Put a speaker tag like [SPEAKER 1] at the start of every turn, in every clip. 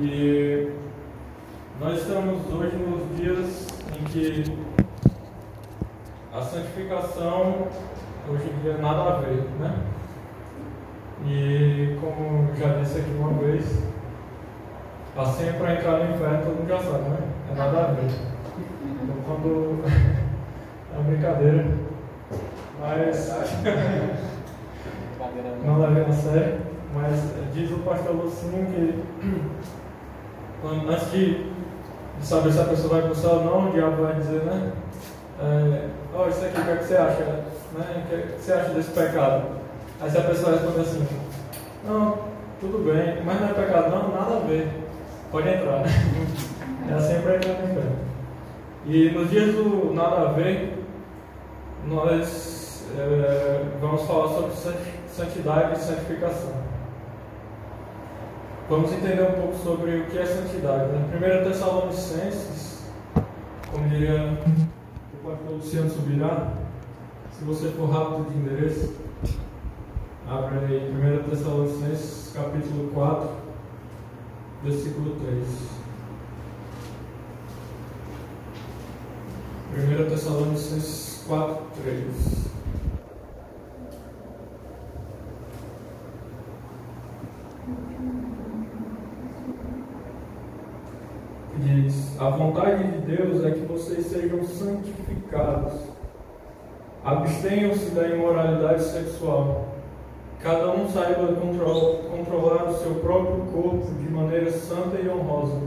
[SPEAKER 1] E nós estamos hoje nos dias em que a santificação hoje em dia nada a ver, né? E como já disse aqui uma vez, a senha para entrar no inferno todo mundo já sabe, né? É nada a ver. Então quando é uma brincadeira, mas não levei a sério, mas diz o pastor Lucinho que quando, antes de, de saber se a pessoa vai céu ou não, o diabo vai dizer, né? É, oh, isso aqui, o que, é que você acha? Né? O que, é que você acha desse pecado? Aí se a pessoa responde assim, não, tudo bem, mas não é pecado, não, nada a ver. Pode entrar. É assim para entrar no inferno. E nos dias do nada a ver, nós é, vamos falar sobre santidade e santificação. Vamos entender um pouco sobre o que é santidade. Né? 1 Tessalonicenses, como diria o pastor Luciano Subirá, se você for rápido de endereço, abre aí 1 Tessalonicenses capítulo 4, versículo 3. 1 Tessalonicenses 4, 3. Diz: A vontade de Deus é que vocês sejam santificados. Abstenham-se da imoralidade sexual. Cada um saiba controlar o seu próprio corpo de maneira santa e honrosa,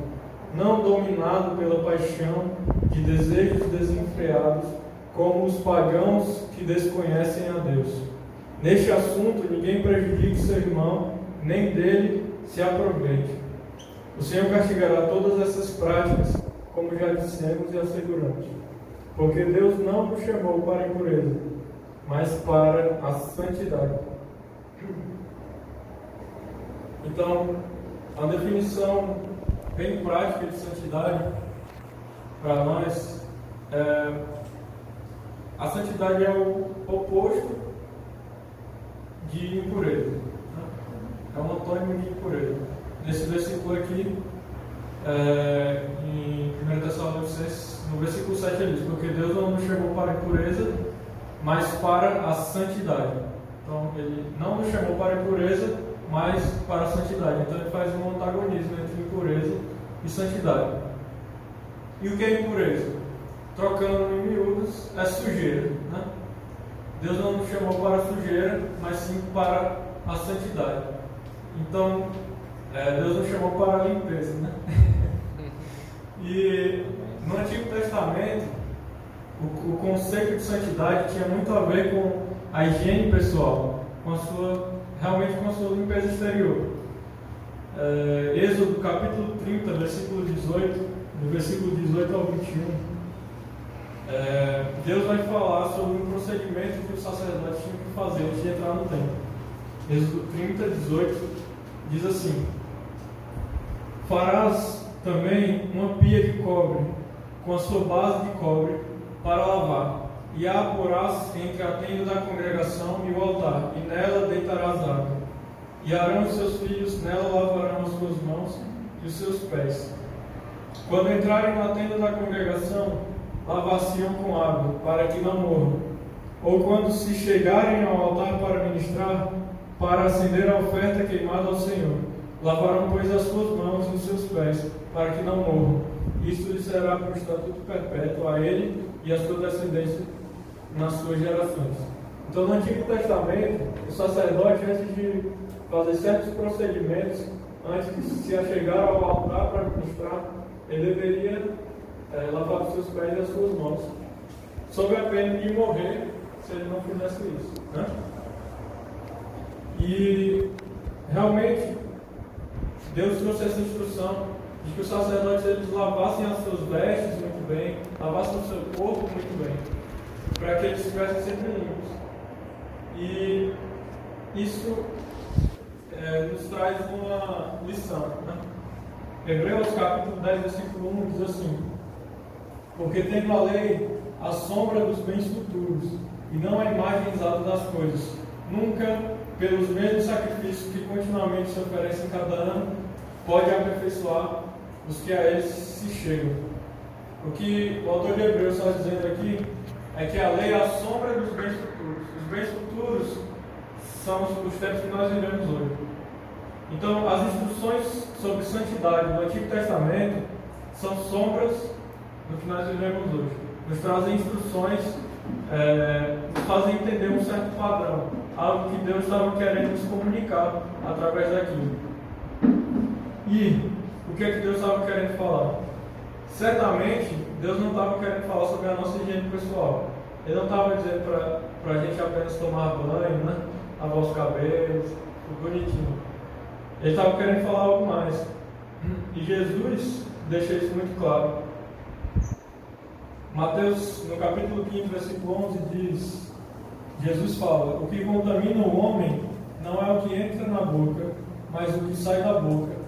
[SPEAKER 1] não dominado pela paixão de desejos desenfreados, como os pagãos que desconhecem a Deus. Neste assunto, ninguém prejudique seu irmão, nem dele se aproveite. O Senhor castigará todas essas práticas, como já dissemos e asseguramos. Porque Deus não nos chamou para a impureza, mas para a santidade. Então, a definição bem prática de santidade para nós é a santidade é o oposto de impureza. É um antônimo de impureza. Nesse versículo aqui, é, em 1 Tessalonicenses, no versículo 7 ele diz, porque Deus não nos chamou para a impureza, mas para a santidade. Então, ele não nos chamou para a impureza, mas para a santidade. Então, ele faz um antagonismo entre impureza e santidade. E o que é impureza? Trocando em miúdos, é sujeira. Né? Deus não nos chamou para a sujeira, mas sim para a santidade. Então, é, Deus nos chamou para a limpeza. Né? e no Antigo Testamento, o, o conceito de santidade tinha muito a ver com a higiene pessoal, com a sua, realmente com a sua limpeza exterior. É, Êxodo capítulo 30, versículo 18, do versículo 18 ao 21 é, Deus vai falar sobre um procedimento que os sacerdotes tinham que fazer antes de entrar no templo. Êxodo 30, 18 diz assim: Farás também uma pia de cobre, com a sua base de cobre, para lavar, e a porás entre a tenda da congregação e o altar, e nela deitarás água. E Arão e seus filhos nela lavarão as suas mãos e os seus pés. Quando entrarem na tenda da congregação, lavaciam com água, para que não morram. Ou quando se chegarem ao altar para ministrar, para acender a oferta queimada ao Senhor, lavarão, pois, as suas mãos e os seus pés, para que não morram. Isto lhe será por estatuto perpétuo a ele e a sua descendência nas suas gerações. Então, no Antigo Testamento, o sacerdote, antes de fazer certos procedimentos, antes de se achegar ao altar para ministrar, ele deveria é, lavar os seus pés e as suas mãos, sob a pena de morrer se ele não fizesse isso. Né? E realmente Deus trouxe essa instrução de que os sacerdotes eles lavassem as suas vestes muito bem, lavassem o seu corpo muito bem, para que eles estivessem sempre limpos. E isso é, nos traz uma lição. Né? Hebreus capítulo 10, versículo 1 diz assim: porque tendo a lei a sombra dos bens futuros, e não a imagem exata das coisas, nunca pelos mesmos sacrifícios que continuamente se oferecem cada ano, pode aperfeiçoar os que a eles se chegam. O que o autor de Hebreus está dizendo aqui é que a lei é a sombra dos bens futuros. Os bens futuros são os tempos que nós vivemos hoje. Então, as instruções sobre santidade do Antigo Testamento são sombras do que nós vivemos hoje. Nos trazem instruções, é, nos fazem entender um certo padrão, algo que Deus estava querendo nos comunicar através daquilo. E o que é que Deus estava querendo falar? Certamente, Deus não estava querendo falar sobre a nossa higiene pessoal. Ele não estava dizendo para a gente apenas tomar banho, né? lavar os cabelos, tudo bonitinho. Ele estava querendo falar algo mais. E Jesus deixa isso muito claro. Mateus, no capítulo 15, versículo 11, diz: Jesus fala: O que contamina o homem não é o que entra na boca, mas o que sai da boca.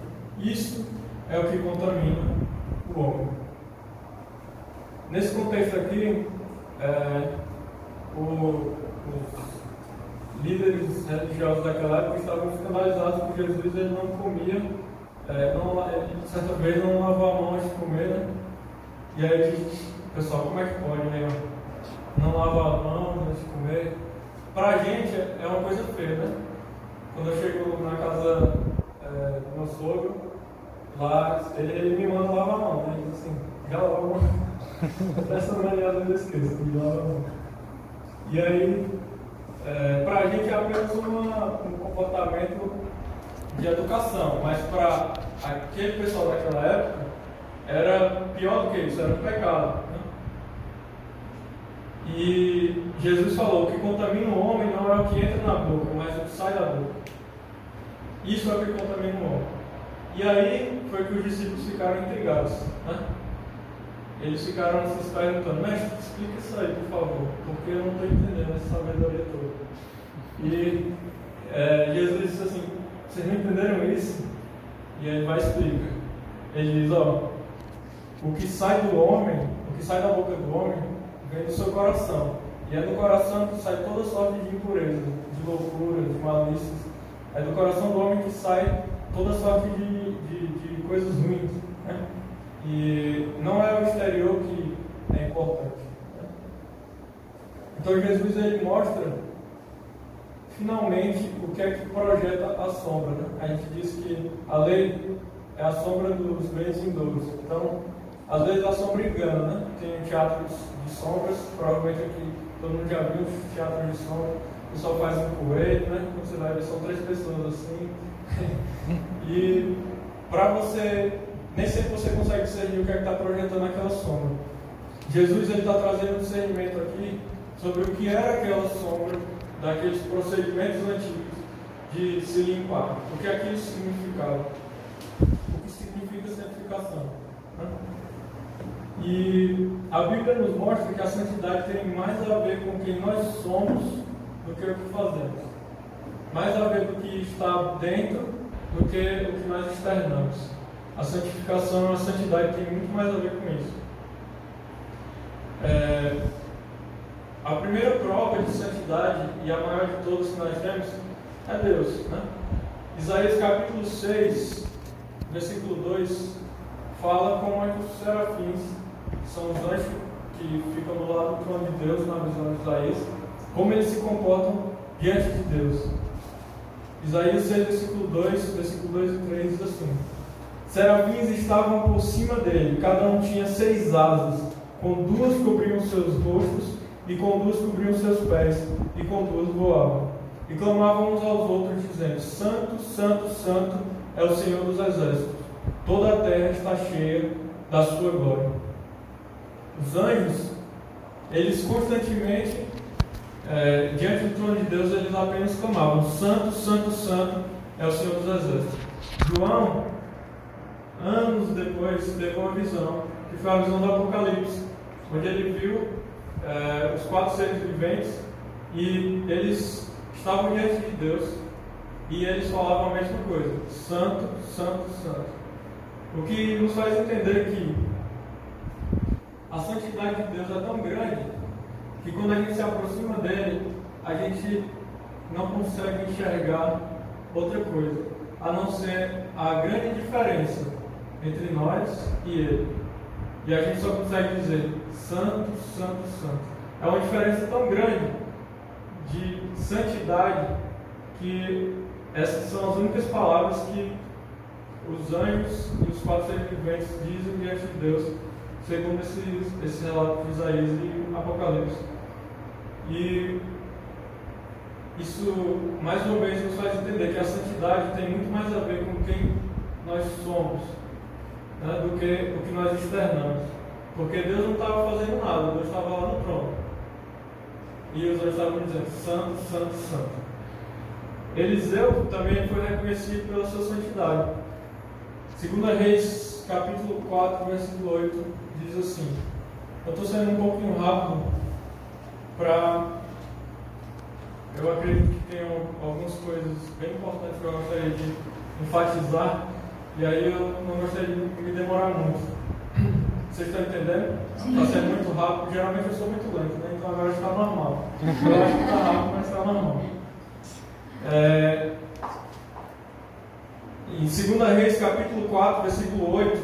[SPEAKER 1] Isso é o que contamina o homem. Nesse contexto aqui, é, o, os líderes religiosos daquela época estavam escandalizados porque Jesus ele não comia, é, não, ele, certa vez não lavou a mão antes de comer, né? E aí, pessoal, como é que pode, né? Não lavar a mão antes de comer. Para a gente é uma coisa feia, né? Quando eu chego na casa é, do meu sogro, lá, ele, me manda lavar a mão, né? Ele diz assim, já lava a mão. Essa vezes eu esqueço, de lavar a mão. E aí, é, para a gente é apenas uma, um comportamento de educação, mas para aquele pessoal daquela época era pior do que isso, era um pecado. Né? E Jesus falou: o que contamina o homem não é o que entra na boca, mas o que sai da boca. Isso é o que contamina o homem. E aí foi que os discípulos ficaram intrigados. Né? Eles ficaram se perguntando, mestre, explica isso aí, por favor, porque eu não estou entendendo essa sabedoria toda. E é, Jesus disse assim, vocês não entenderam isso? E ele vai explicar. Ele diz, ó, o que sai do homem, o que sai da boca do homem, vem do seu coração. E é do coração que sai toda sorte de impureza, de loucura, de malícias. É do coração do homem que sai toda sorte de coisas ruins. Né? E não é o exterior que é importante. Né? Então Jesus ele mostra finalmente o que é que projeta a sombra. Né? A gente diz que a lei é a sombra dos bens vindouros. Então, às vezes a sombra engana, né? Tem teatros de sombras, provavelmente aqui todo mundo já viu teatro de sombra. O pessoal faz um coelho, né? Quando você vai ver, são três pessoas assim. e para você nem sempre você consegue discernir o que é está projetando aquela sombra. Jesus está trazendo um discernimento aqui sobre o que era aquela sombra daqueles procedimentos antigos de se limpar. O que aquilo significava. O que significa santificação. Né? E a Bíblia nos mostra que a santidade tem mais a ver com quem nós somos do que o que fazemos. Mais a ver com o que está dentro do que o que nós externamos. A santificação, a santidade tem muito mais a ver com isso. É, a primeira prova de santidade, e a maior de todas que nós temos, é Deus. Né? Isaías capítulo 6, versículo 2, fala como é que os serafins, que são os anjos que ficam do lado do trono de Deus, na visão de Isaías, como eles se comportam diante de Deus. Isaías 6, versículo 2, versículo 2 e 3 diz assim: Serafins estavam por cima dele, cada um tinha seis asas, com duas cobriam seus rostos, e com duas cobriam seus pés, e com duas voavam. E clamavam uns aos outros, dizendo: Santo, Santo, Santo é o Senhor dos Exércitos, toda a terra está cheia da sua glória. Os anjos, eles constantemente, é, diante do trono de Deus, eles apenas clamavam: Santo, Santo, Santo é o Senhor dos Exércitos. João anos depois, teve uma visão, que foi a visão do Apocalipse, onde ele viu é, os quatro seres viventes e eles estavam diante de Deus e eles falavam a mesma coisa: Santo, Santo, Santo. O que nos faz entender que a santidade de Deus é tão grande que quando a gente se aproxima dele, a gente não consegue enxergar outra coisa, a não ser a grande diferença entre nós e Ele. E a gente só consegue dizer Santo, Santo, Santo. É uma diferença tão grande de santidade que essas são as únicas palavras que os anjos e os quatro seres viventes dizem diante de Deus, segundo esse, esse relato de Isaías e Apocalipse. E isso, mais uma vez, nos faz entender que a santidade tem muito mais a ver com quem nós somos né, do que o que nós externamos. Porque Deus não estava fazendo nada, Deus estava lá no trono. E os anjos estavam dizendo: Santo, Santo, Santo. Eliseu também foi reconhecido pela sua santidade. Segunda Reis, capítulo 4, versículo 8, diz assim. Eu estou saindo um pouquinho rápido para. Eu acredito que tem algumas coisas bem importantes que eu gostaria de enfatizar. E aí eu não gostaria de me demorar muito. Vocês estão entendendo? Está sendo muito rápido. Geralmente eu sou muito lento, né? então agora está normal. Eu acho que está rápido, mas está normal. É, em 2 Reis, capítulo 4, versículo 8,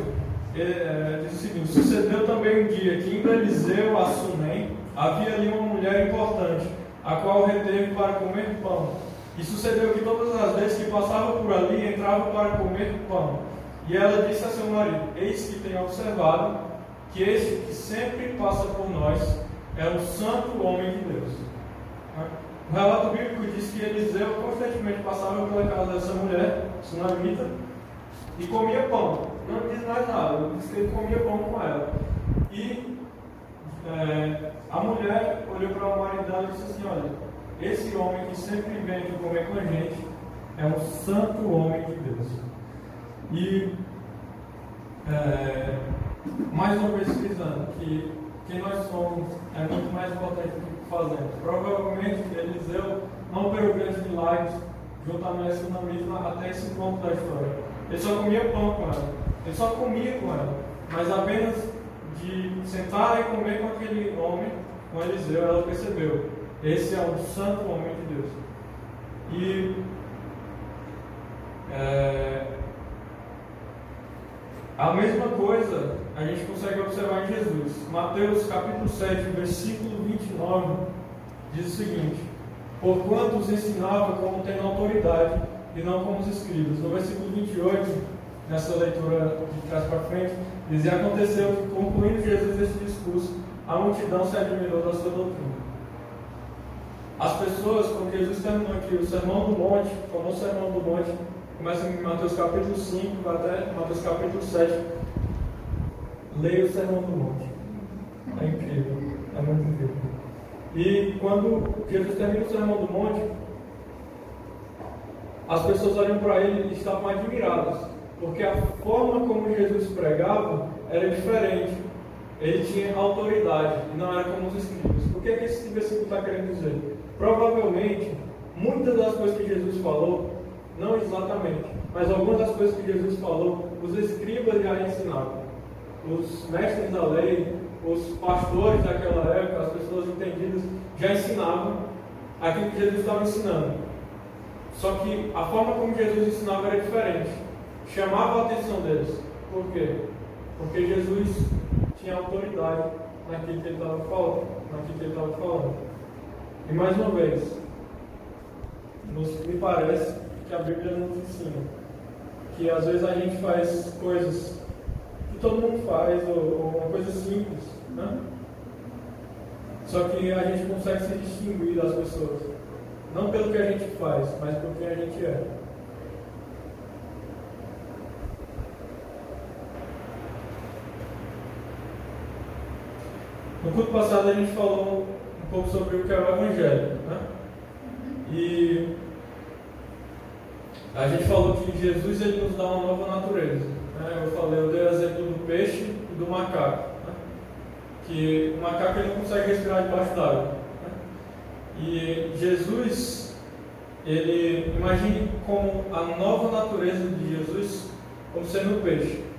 [SPEAKER 1] é, diz o seguinte: Sucedeu também um dia que em Eliseu, a Sunem, havia ali uma mulher importante, a qual reteve para comer pão. E sucedeu que todas as vezes que passava por ali, entrava para comer pão. E ela disse a seu marido: Eis que tenho observado que este que sempre passa por nós é o santo homem de Deus. O relato bíblico diz que Eliseu constantemente passava pela casa dessa mulher, sunamita, e comia pão. Não diz mais nada, diz que ele comia pão com ela. E é, a mulher olhou para marido dela e disse assim: Olha, esse homem que sempre vem aqui comer com a gente é um santo homem de Deus. E é, mais uma vez frisando que quem nós somos é muito mais importante do que fazemos. Provavelmente Eliseu não operou grandes milagres juntamente com a mesma até esse ponto da história. Ele só comia pão com ela. Ele só comia com ela. Mas apenas de sentar e comer com aquele homem, com Eliseu, ela percebeu. Esse é um santo homem de Deus. E é, a mesma coisa a gente consegue observar em Jesus. Mateus capítulo 7, versículo 29, diz o seguinte: Porquanto os ensinava como tendo autoridade e não como os escribas. No versículo 28, nessa leitura de trás para frente, diz: E aconteceu que, concluindo Jesus esse discurso, a multidão se admirou da sua doutrina. As pessoas, quando Jesus terminou aqui o Sermão do Monte, o famoso Sermão do Monte, começa em Mateus capítulo 5, até Mateus capítulo 7. Leia o Sermão do Monte. É incrível. É muito incrível. E quando Jesus termina o Sermão do Monte, as pessoas olham para ele e estavam admiradas, porque a forma como Jesus pregava era diferente. Ele tinha autoridade e não era como os escribas. O que, é que esse versículo está querendo dizer? Provavelmente, muitas das coisas que Jesus falou não exatamente, mas algumas das coisas que Jesus falou, os escribas já ensinavam. Os mestres da lei, os pastores daquela época, as pessoas entendidas, já ensinavam aquilo que Jesus estava ensinando. Só que a forma como Jesus ensinava era diferente. Chamava a atenção deles. Por quê? Porque Jesus tinha autoridade naquilo que ele estava falando. Naquilo que ele estava falando. E mais uma vez, nos, me parece que a Bíblia nos ensina. Que às vezes a gente faz coisas que todo mundo faz, ou, ou uma coisa simples, né? Só que a gente consegue se distinguir das pessoas. Não pelo que a gente faz, mas pelo que a gente é. No culto passado a gente falou um pouco sobre o que é o Evangelho. Né? E a gente falou que Jesus ele nos dá uma nova natureza. Né? Eu falei, eu dei o exemplo do peixe e do macaco. Né? Que o macaco ele não consegue respirar debaixo d'água. Né? E Jesus, ele imagine como a nova natureza de Jesus como sendo o peixe.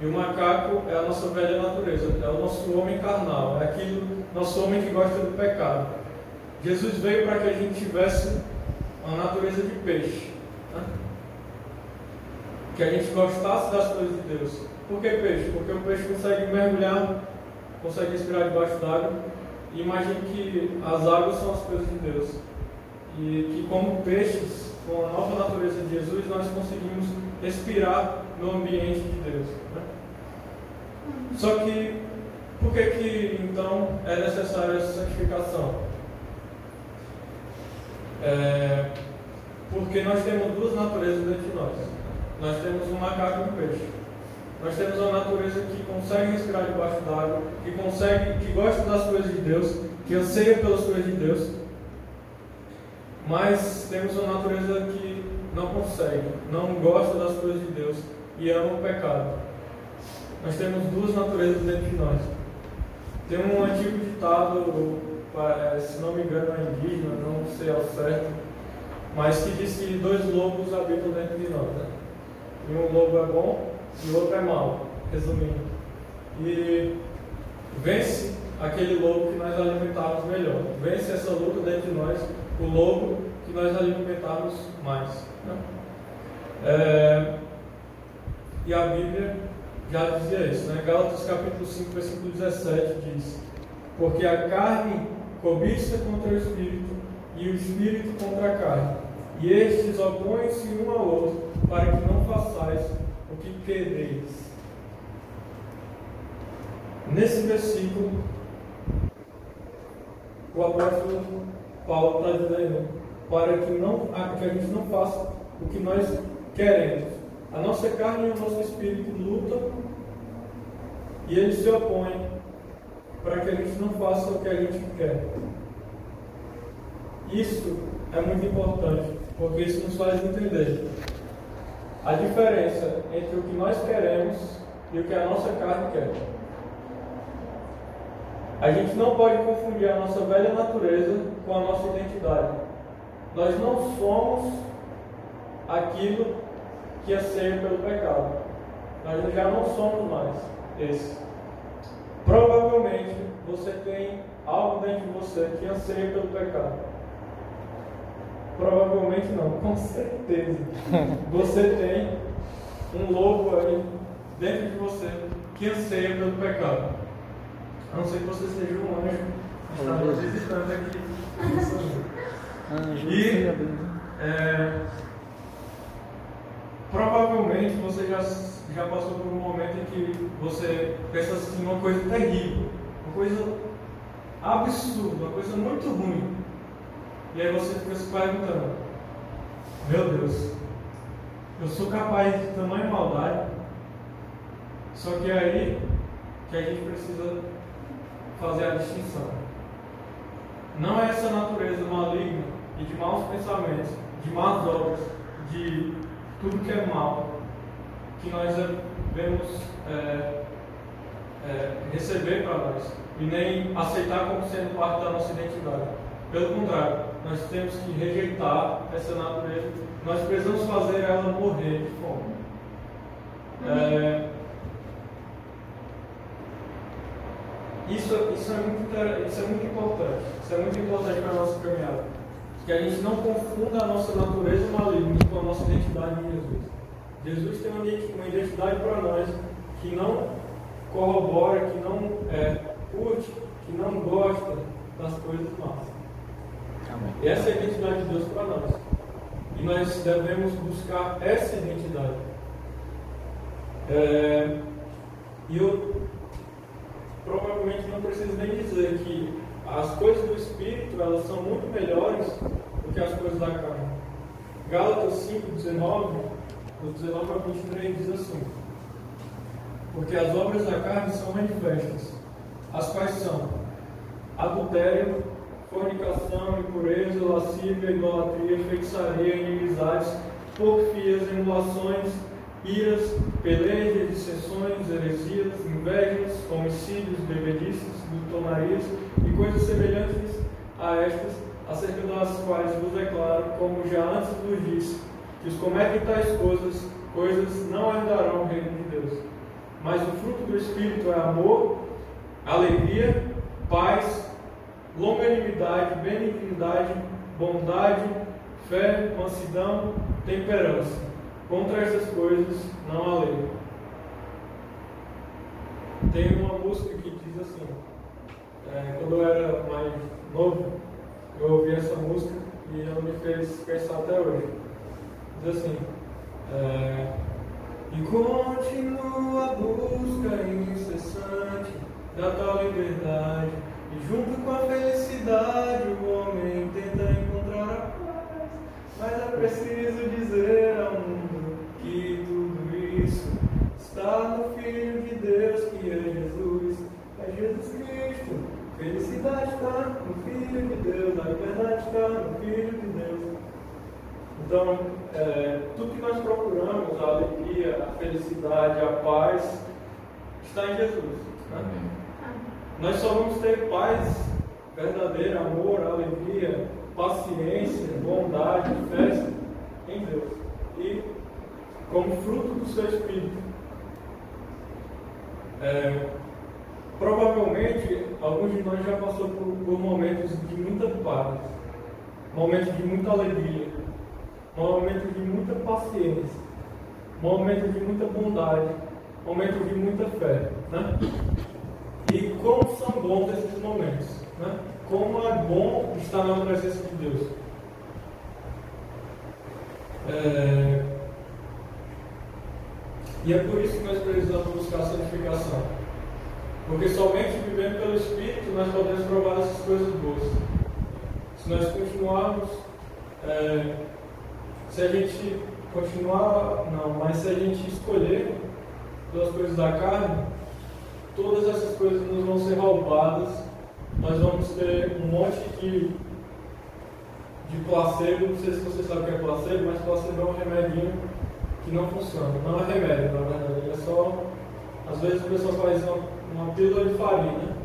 [SPEAKER 1] E o macaco é a nossa velha natureza, é o nosso homem carnal, é aquele nosso homem que gosta do pecado. Jesus veio para que a gente tivesse uma natureza de peixe que a gente gostasse das coisas de Deus. Por que peixe? Porque o peixe consegue mergulhar, consegue respirar debaixo d'água. E imagine que as águas são as coisas de Deus. E que, como peixes, com a nova natureza de Jesus, nós conseguimos respirar no ambiente de Deus. Né? Só que, por que, que então é necessária essa santificação? É, porque nós temos duas naturezas dentro de nós. Nós temos um macaco e um peixe. Nós temos uma natureza que consegue respirar debaixo d'água, que consegue, que gosta das coisas de Deus, que anseia pelas coisas de Deus. Mas temos uma natureza que não consegue, não gosta das coisas de Deus e ama o pecado. Nós temos duas naturezas dentro de nós. Tem um antigo ditado, se não me engano é indígena, não sei ao certo, mas que diz que dois lobos habitam dentro de nós. Né? E um lobo é bom e o outro é mau, resumindo. E vence aquele lobo que nós alimentarmos melhor. Vence essa luta dentro de nós, o lobo que nós alimentarmos mais. Né? É, e a Bíblia já dizia isso, né? Gálatas capítulo 5, versículo 17 diz: Porque a carne cobiça contra o espírito e o espírito contra a carne, e estes opõem-se um ao outro, para que não façais o que quereis. Nesse versículo, o apóstolo Paulo está dizendo para que, não, que a gente não faça o que nós queremos. A nossa carne e o nosso espírito lutam e eles se opõem para que a gente não faça o que a gente quer. Isso é muito importante, porque isso nos faz entender a diferença entre o que nós queremos e o que a nossa carne quer. A gente não pode confundir a nossa velha natureza com a nossa identidade. Nós não somos aquilo que anseia pelo pecado. Nós já não somos mais esse. Provavelmente você tem algo dentro de você que anseia pelo pecado. Provavelmente não, com certeza. Você tem um lobo aí dentro de você que anseia pelo pecado. A não ser que você seja um anjo que está nos visitando aqui. Anjo, e é, provavelmente você já, já passou por um momento em que você pensa assim, uma coisa terrível, uma coisa absurda, uma coisa muito ruim. E aí você fica se perguntando, meu Deus, eu sou capaz de tamanha maldade. Só que é aí que a gente precisa fazer a distinção. Não é essa natureza maligna e de maus pensamentos, de más obras, de tudo que é mal, que nós devemos é, é, receber para nós e nem aceitar como sendo parte da nossa identidade. Pelo contrário, nós temos que rejeitar essa natureza, nós precisamos fazer ela morrer de fome. É, Isso, isso, é muito, isso é muito importante. Isso é muito importante para a nossa caminhada. Que a gente não confunda a nossa natureza maligna com a nossa identidade em Jesus. Jesus tem uma identidade para nós que não corrobora, que não é, curte, que não gosta das coisas más. Amém. Essa é a identidade de Deus para nós. E nós devemos buscar essa identidade. É, e eu provavelmente não preciso nem dizer que as coisas do Espírito elas são muito melhores do que as coisas da carne. Gálatas 5, 19, do 19 ao 23 diz assim: Porque as obras da carne são manifestas, as quais são adultério, fornicação, impureza, lascívia, idolatria, feitiçaria, inimizades, porfias, emulações iras, pelejas, dissensões, heresias, invejas, homicídios, bebedices, glutonarias e coisas semelhantes a estas, acerca das quais vos declaro, como já antes vos disse, que os cometem tais coisas, coisas não herdarão o reino de Deus. Mas o fruto do Espírito é amor, alegria, paz, longanimidade, benignidade, bondade, fé, mansidão, temperança Contra essas coisas não há lei. Tem uma música que diz assim, é, quando eu era mais novo, eu ouvi essa música e ela me fez pensar até hoje. Diz assim, é, e continua a busca incessante da tal liberdade, e junto com a felicidade o homem tenta encontrar a paz, mas é preciso dizer ao mundo Felicidade está no Filho de Deus, a liberdade está no Filho de Deus. Então, é, tudo que nós procuramos, a alegria, a felicidade, a paz, está em Jesus. Né? Nós só vamos ter paz verdadeira, amor, alegria, paciência, bondade, fé em Deus. E como fruto do seu Espírito. É, provavelmente, alguns de nós já passou por, por momentos de muita paz, momentos de muita alegria, momentos de muita paciência, momentos de muita bondade, momentos de muita fé. Né? E como são bons esses momentos. Né? Como é bom estar na presença de Deus. É... E é por isso que nós precisamos buscar a santificação. Porque somente vivendo pelo Espírito nós podemos provar essas coisas boas. Se nós continuarmos, é... se a gente continuar, não, mas se a gente escolher pelas coisas da carne, todas essas coisas nos vão ser roubadas, nós vamos ter um monte de, de placebo, não sei se você sabe o que é placebo, mas placebo é um remedinho que não funciona. Não é remédio, na verdade, é só. Às vezes a pessoa faz uma, uma pílula de farinha,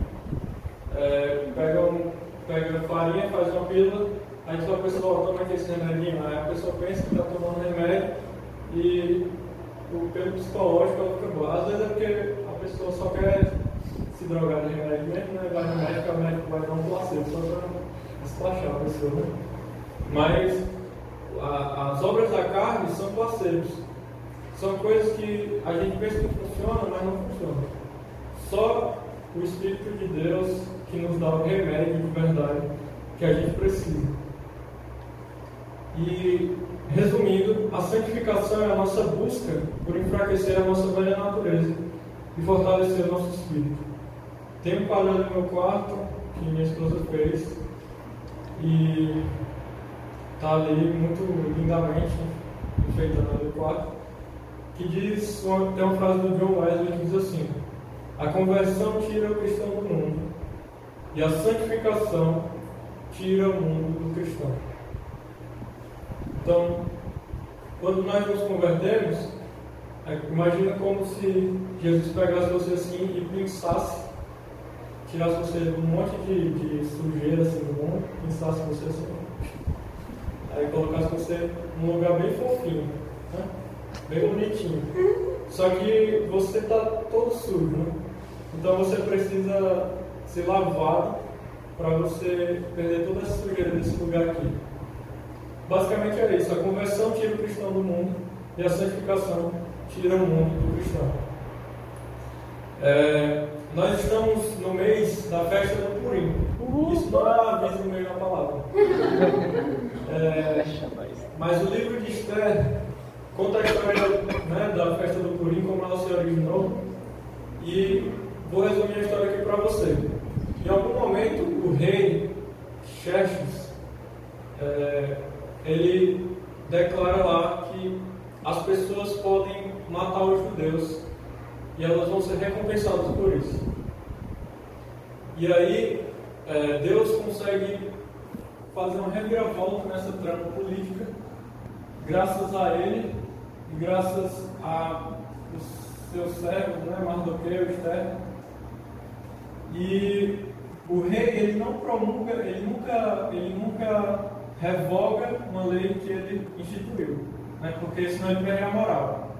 [SPEAKER 1] é, pega, um, pega farinha, faz uma pílula, aí a pessoa toma aqui esse remedinho, aí a pessoa pensa que está tomando remédio e o pelo psicológico ela fica boa. Às vezes é porque pessoa só quer se drogar de remédio mesmo, né? Vai no médico, o médico vai dar um placebo só para despachar a pessoa, né? Mas a, as obras da carne são placebos. São coisas que a gente pensa que funciona, mas não funciona. Só o Espírito de Deus que nos dá o remédio de verdade que a gente precisa. E, resumindo, a santificação é a nossa busca por enfraquecer a nossa velha natureza e fortalecer o nosso espírito. Tem um quadro no meu quarto que minha esposa fez e está ali muito lindamente enfeitando o quarto, que diz, tem uma frase do John Wesley que diz assim, a conversão tira o cristão do mundo e a santificação tira o mundo do cristão. Então, quando nós nos convertemos, é, imagina como se Jesus pegasse você assim e pinçasse, tirasse você de um monte de, de sujeira assim do mundo, pinçasse você assim, aí colocasse você num lugar bem fofinho, né? Bem bonitinho. Só que você está todo sujo, né? Então você precisa ser lavado para você perder toda essa sujeira desse lugar aqui. Basicamente é isso. A conversão tira o cristão do mundo e a santificação tira o mundo do cristão. É, nós estamos no mês da festa do Purim. Isso não é aviso no meio da palavra. É, mas o livro de Esther conta a história né, da festa do Purim, como ela se originou. E vou resumir a história aqui para você. Em algum momento, o rei Xerxes, é, ele declara lá que as pessoas podem matar os judeus e elas vão ser recompensadas por isso. E aí é, Deus consegue fazer uma reviravolta nessa trama política, graças a ele e graças a os seus servos, né, Mardoqueu, Esther. E o rei ele não promulga, ele nunca, ele nunca revoga uma lei que ele instituiu né, porque senão ele perde a moral.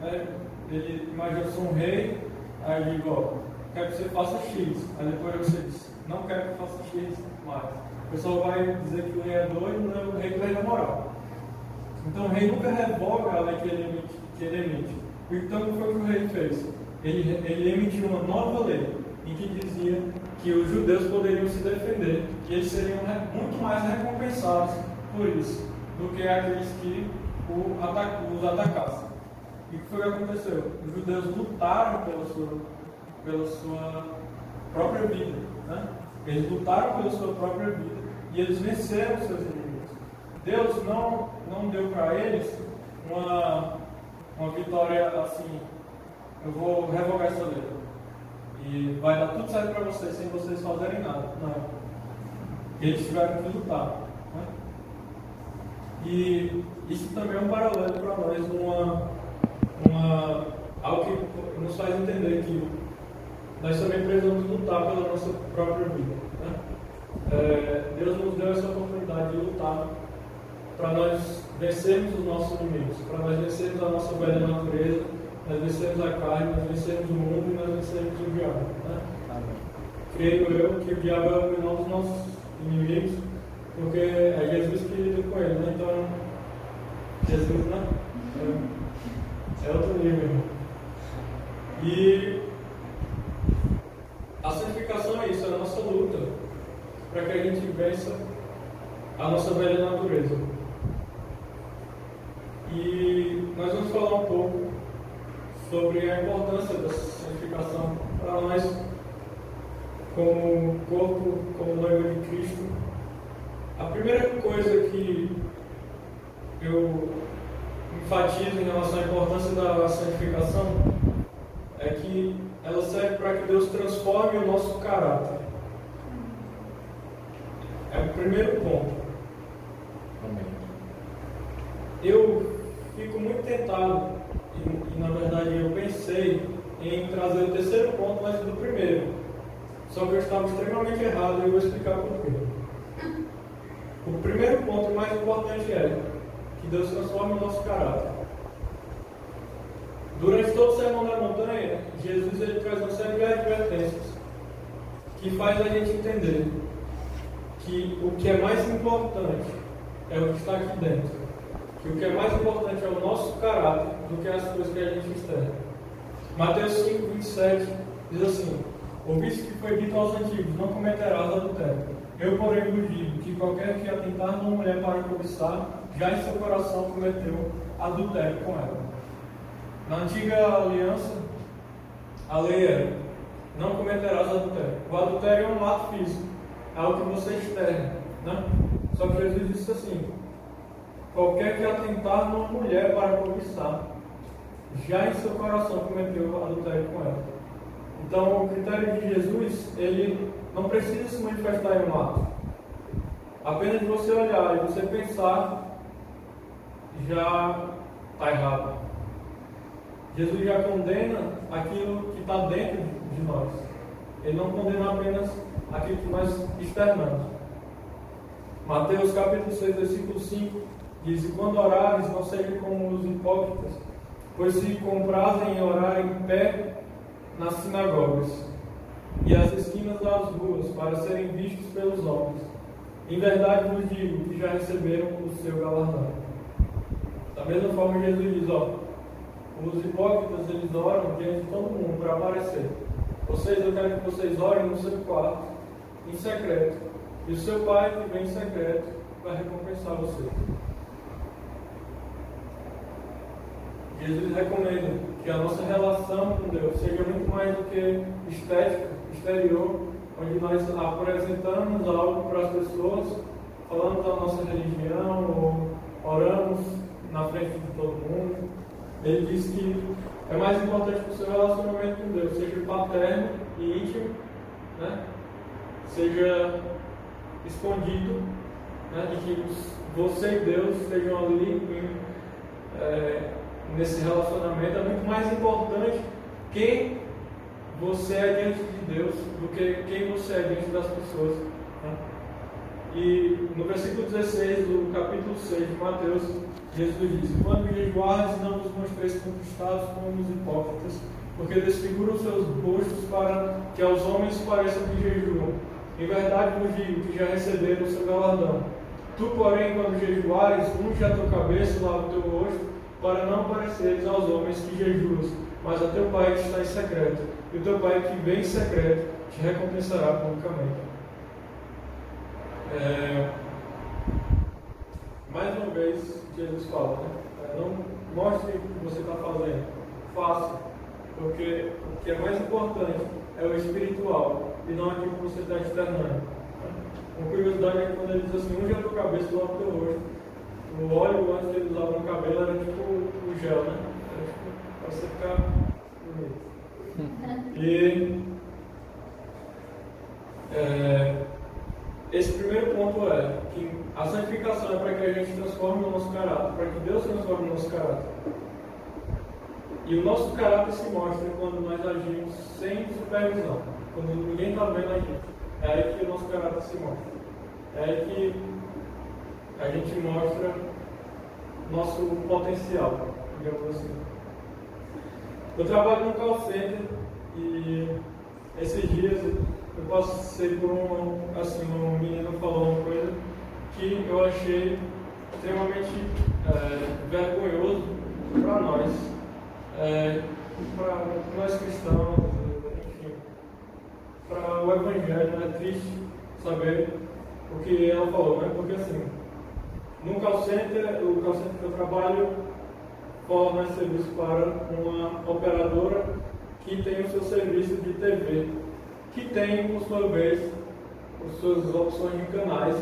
[SPEAKER 1] Né? Ele imagina, eu sou um rei, aí eu digo, ó, quero que você faça X. Aí depois você diz, não quero que faça X mais. O pessoal vai dizer que o rei é doido, né? o rei perde a moral. Então o rei nunca revoga a lei que ele emite. Que ele. Então, o que foi que o rei fez? Ele, ele emitiu uma nova lei em que dizia que os judeus poderiam se defender e eles seriam muito mais recompensados por isso do que aqueles que os atacassem. E o que foi que aconteceu? Os judeus lutaram pela sua, pela sua própria vida. Né? Eles lutaram pela sua própria vida e eles venceram seus inimigos. Deus não, não deu para eles uma, uma vitória assim, eu vou revogar essa lei. E vai dar tudo certo para vocês sem vocês fazerem nada. Não. Eles tiveram que lutar. Né? E isso também é um paralelo para nós, uma, uma, algo que nos faz entender que nós também precisamos lutar pela nossa própria vida. Né? É, Deus nos deu essa oportunidade de lutar para nós vencermos os nossos inimigos, para nós vencermos a nossa velha natureza, nós vencemos a carne, nós vencemos o mundo e nós vencemos o diabo. Né? Creio eu que o diabo é o menor dos nossos inimigos, porque é Jesus que lida com ele, né? Então, Jesus, né? É, é outro nível. E a santificação é isso, é a nossa luta para que a gente vença a nossa velha natureza. E nós vamos falar um pouco sobre a importância da santificação para nós, como corpo, como noiva de Cristo. A primeira coisa que eu enfatizo em relação à importância da santificação é que ela serve para que Deus transforme o nosso caráter. É o primeiro ponto. Eu fico muito tentado, na verdade eu pensei em trazer o terceiro ponto antes do primeiro. Só que eu estava extremamente errado e eu vou explicar por quê. O primeiro ponto mais importante é que Deus transforma o nosso caráter. Durante todo o sermão da montanha, Jesus ele traz uma série de advertências que faz a gente entender que o que é mais importante é o que está aqui dentro que o que é mais importante é o nosso caráter do que as coisas que a gente externa. Mateus 5, 27 diz assim: Ouviste que foi dito aos antigos: Não cometerás adultério. Eu, porém, vos digo que qualquer que atentar numa mulher para cobiçar, já em seu coração cometeu adultério com ela. Na antiga aliança, a lei era: Não cometerás adultério. O adultério é um ato físico, é algo que você externa. Né? Só que Jesus disse assim: Qualquer que atentar numa mulher para cobiçar, já em seu coração cometeu adultério com ela. Então, o critério de Jesus, ele não precisa se manifestar em um ato. Apenas você olhar e você pensar, já está errado. Jesus já condena aquilo que está dentro de nós. Ele não condena apenas aquilo que nós externamos. Mateus capítulo 6, versículo 5 Diz: E quando orares, não sejam como os hipócritas, pois se comprazem em orar em pé nas sinagogas e às esquinas das ruas, para serem vistos pelos homens. Em verdade vos digo que já receberam o seu galardão. Da mesma forma, Jesus diz: ó, os hipócritas eles oram diante de todo mundo para aparecer. Vocês, eu quero que vocês orem no seu quarto, em secreto, e o seu pai que vem em secreto vai recompensar vocês. Jesus recomenda que a nossa relação com Deus seja muito mais do que estética, exterior, onde nós apresentamos algo para as pessoas, falamos da nossa religião ou oramos na frente de todo mundo. Ele diz que é mais importante que o seu relacionamento com Deus seja paterno e íntimo, né? seja escondido, né? e que você e Deus estejam ali em, é, nesse relacionamento é muito mais importante quem você é diante de Deus do que quem você é diante das pessoas. Né? E no versículo 16 do capítulo 6 de Mateus, Jesus diz: Quando jejuardes, não vos mostreis conquistados como os hipócritas, porque desfiguram seus rostos para que aos homens pareçam que jejuam. Em verdade vos digo que já receberam o seu galardão. Tu, porém, quando jejuares, unge a tua cabeça lava o teu rosto, para não pareceres aos homens que jejuas, mas a teu Pai que está em secreto. E o teu Pai que vem em secreto te recompensará publicamente. É... Mais uma vez, Jesus fala, né? É, não mostre o que você está fazendo, faça, porque o que é mais importante é o espiritual e não aquilo que você está externando. Uma curiosidade é que quando ele diz assim, unge a tua cabeça do do teu rosto, o óleo antes de ele usava no cabelo era tipo o gel, né? Era tipo para você ficar bonito. E é, esse primeiro ponto é que a santificação é para que a gente transforme o nosso caráter, para que Deus transforme o nosso caráter. E o nosso caráter se mostra quando nós agimos sem supervisão, quando ninguém está vendo a gente. É aí que o nosso caráter se mostra. É aí que a gente mostra nosso potencial, digamos assim. Eu trabalho no call center e esses dias eu passei por um, assim, um menino falou uma coisa que eu achei extremamente é, vergonhoso para nós, é, para nós cristãos, enfim, para o evangelho, é triste saber o que ela falou, né? Porque assim, no call center, o call center que eu trabalho forma serviço para uma operadora que tem o seu serviço de TV que tem, por sua vez, as suas opções de canais,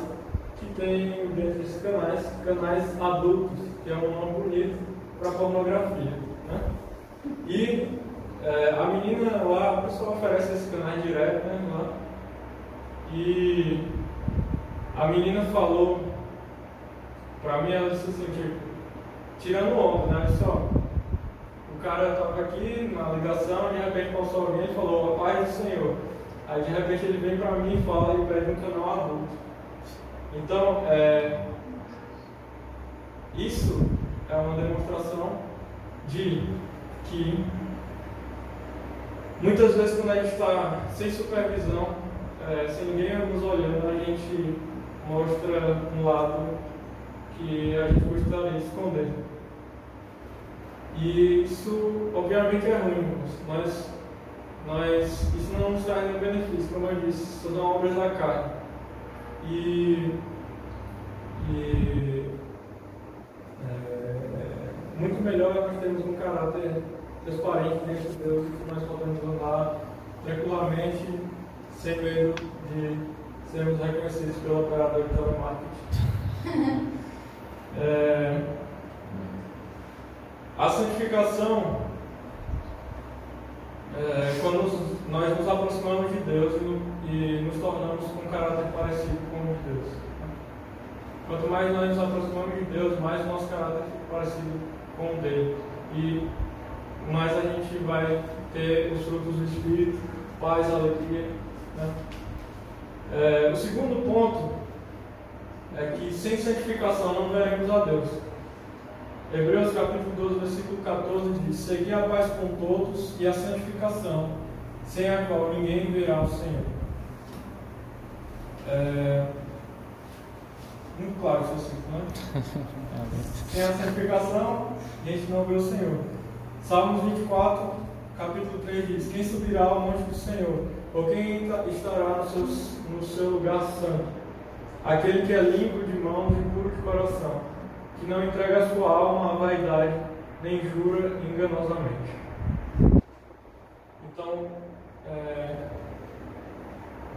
[SPEAKER 1] que tem dentro desses canais, canais adultos, que é um nome bonito para pornografia. Né? E é, a menina lá, a pessoa oferece esses canais direto, né, lá, e a menina falou para mim, ela disse assim, tipo, tirando o ombro, né, só, o cara estava aqui na ligação, de repente passou alguém e falou, a paz do Senhor. Aí de repente ele vem para mim e fala e pede um canal adulto. Então, é, isso é uma demonstração de que muitas vezes quando a gente está sem supervisão, é, sem ninguém nos olhando, a gente mostra um lado que a gente gostaria de esconder. E isso obviamente é ruim, nós mas isso não nos traz nenhum benefício, como eu disse, são obras da carne. E, e é, muito melhor nós termos um caráter transparente dentro de Deus, que nós podemos andar tranquilamente, sem medo de sermos reconhecidos pelo operador de telemarketing. é, a santificação é, quando nós nos aproximamos de Deus e, nos tornamos com um caráter parecido com o de Deus. Quanto mais nós nos aproximamos de Deus, mais o nosso caráter fica parecido com o dele. E mais a gente vai ter os frutos do Espírito, paz, alegria. Né? É, o segundo ponto é que sem santificação não veremos a Deus. Hebreus capítulo 12, versículo 14 diz: Segui a paz com todos e a santificação, sem a qual ninguém verá o Senhor. É... Muito claro isso assim, né? sem a santificação, a gente não vê o Senhor. Salmos 24, capítulo 3 diz: Quem subirá ao monte do Senhor? Ou quem estará no seu, no seu lugar santo? Aquele que é limpo de mãos e puro de coração que não entrega a sua alma à vaidade, nem jura enganosamente. Então, é,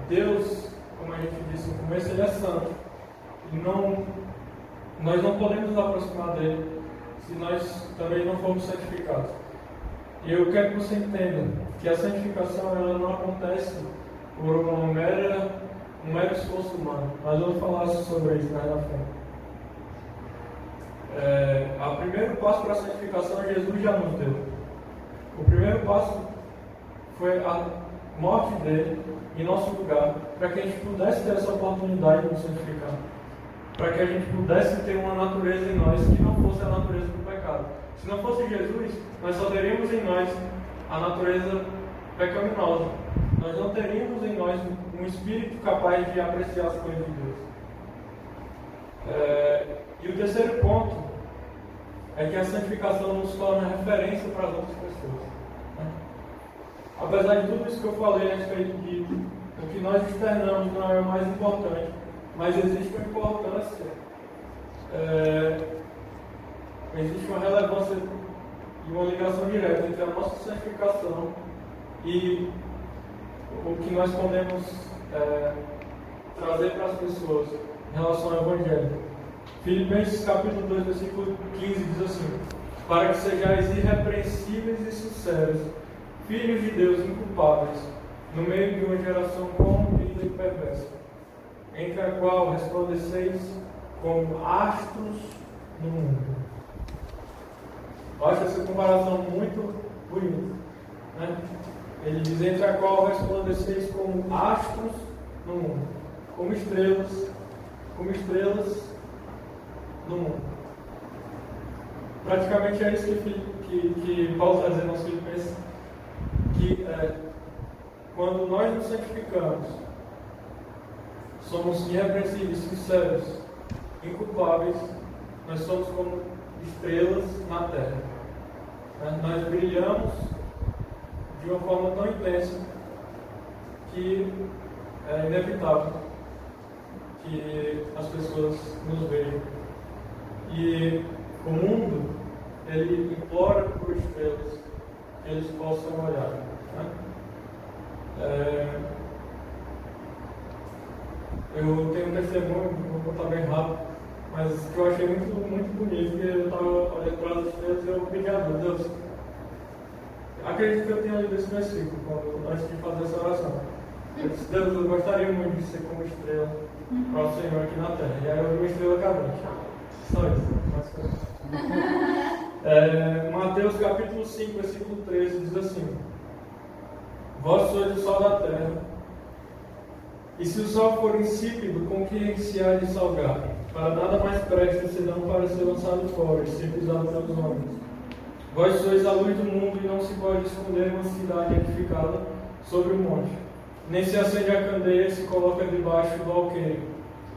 [SPEAKER 1] Deus, como a gente disse no começo, Ele é santo. E não, nós não podemos nos aproximar dele se nós também não formos santificados. E eu quero que você entenda que a santificação ela não acontece por uma mera, um mero esforço humano. Nós vamos falar sobre isso mais na frente. É, o primeiro passo para a santificação Jesus já nos deu. O primeiro passo foi a morte dele em nosso lugar, para que a gente pudesse ter essa oportunidade de nos santificar. Para que a gente pudesse ter uma natureza em nós que não fosse a natureza do pecado. Se não fosse Jesus, nós só teríamos em nós a natureza pecaminosa. Nós não teríamos em nós um espírito capaz de apreciar as coisas de Deus. É, e o terceiro ponto é que a santificação nos torna referência para as outras pessoas. Né? Apesar de tudo isso que eu falei a respeito de o que nós externamos não é o mais importante, mas existe uma importância, é, existe uma relevância e uma ligação direta entre a nossa santificação e o que nós podemos é, trazer para as pessoas em relação ao Evangelho. Filipenses capítulo 2, versículo 15 diz assim: Para que sejais irrepreensíveis e sinceros, filhos de Deus inculpáveis, no meio de uma geração corrompida e perversa, entre a qual resplandeceis como astros no mundo. Eu acho essa comparação muito bonita. Né? Ele diz: entre a qual resplandeceis como astros no mundo, como estrelas, como estrelas no mundo. Praticamente é isso que, que, que Paulo está dizendo aos Filipenses, que é, quando nós nos santificamos, somos irrepreensíveis, sinceros, inculpáveis, nós somos como estrelas na terra. Nós brilhamos de uma forma tão intensa que é inevitável que as pessoas nos vejam. E o mundo, ele implora por estrelas que eles possam olhar. Né? É, eu tenho um testemunho, vou contar bem rápido, mas que eu achei muito, muito bonito, que eu estava olhando para as estrelas e eu pedi a Deus, Acredito que eu tenha lido esse versículo quando, antes de fazer essa oração. Eu disse, Deus, eu gostaria muito de ser como estrela para o Senhor aqui na terra. E aí eu vi uma estrela cadente. Só isso. É, Mateus capítulo 5, versículo 13 diz assim: Vós sois o sol da terra. E se o sol for insípido, com que se há de salgar? Para nada mais presta senão para ser lançado fora e ser pisado pelos homens. Vós sois a luz do mundo e não se pode esconder uma cidade edificada sobre um monte. Nem se acende a candeia e se coloca debaixo do alqueire,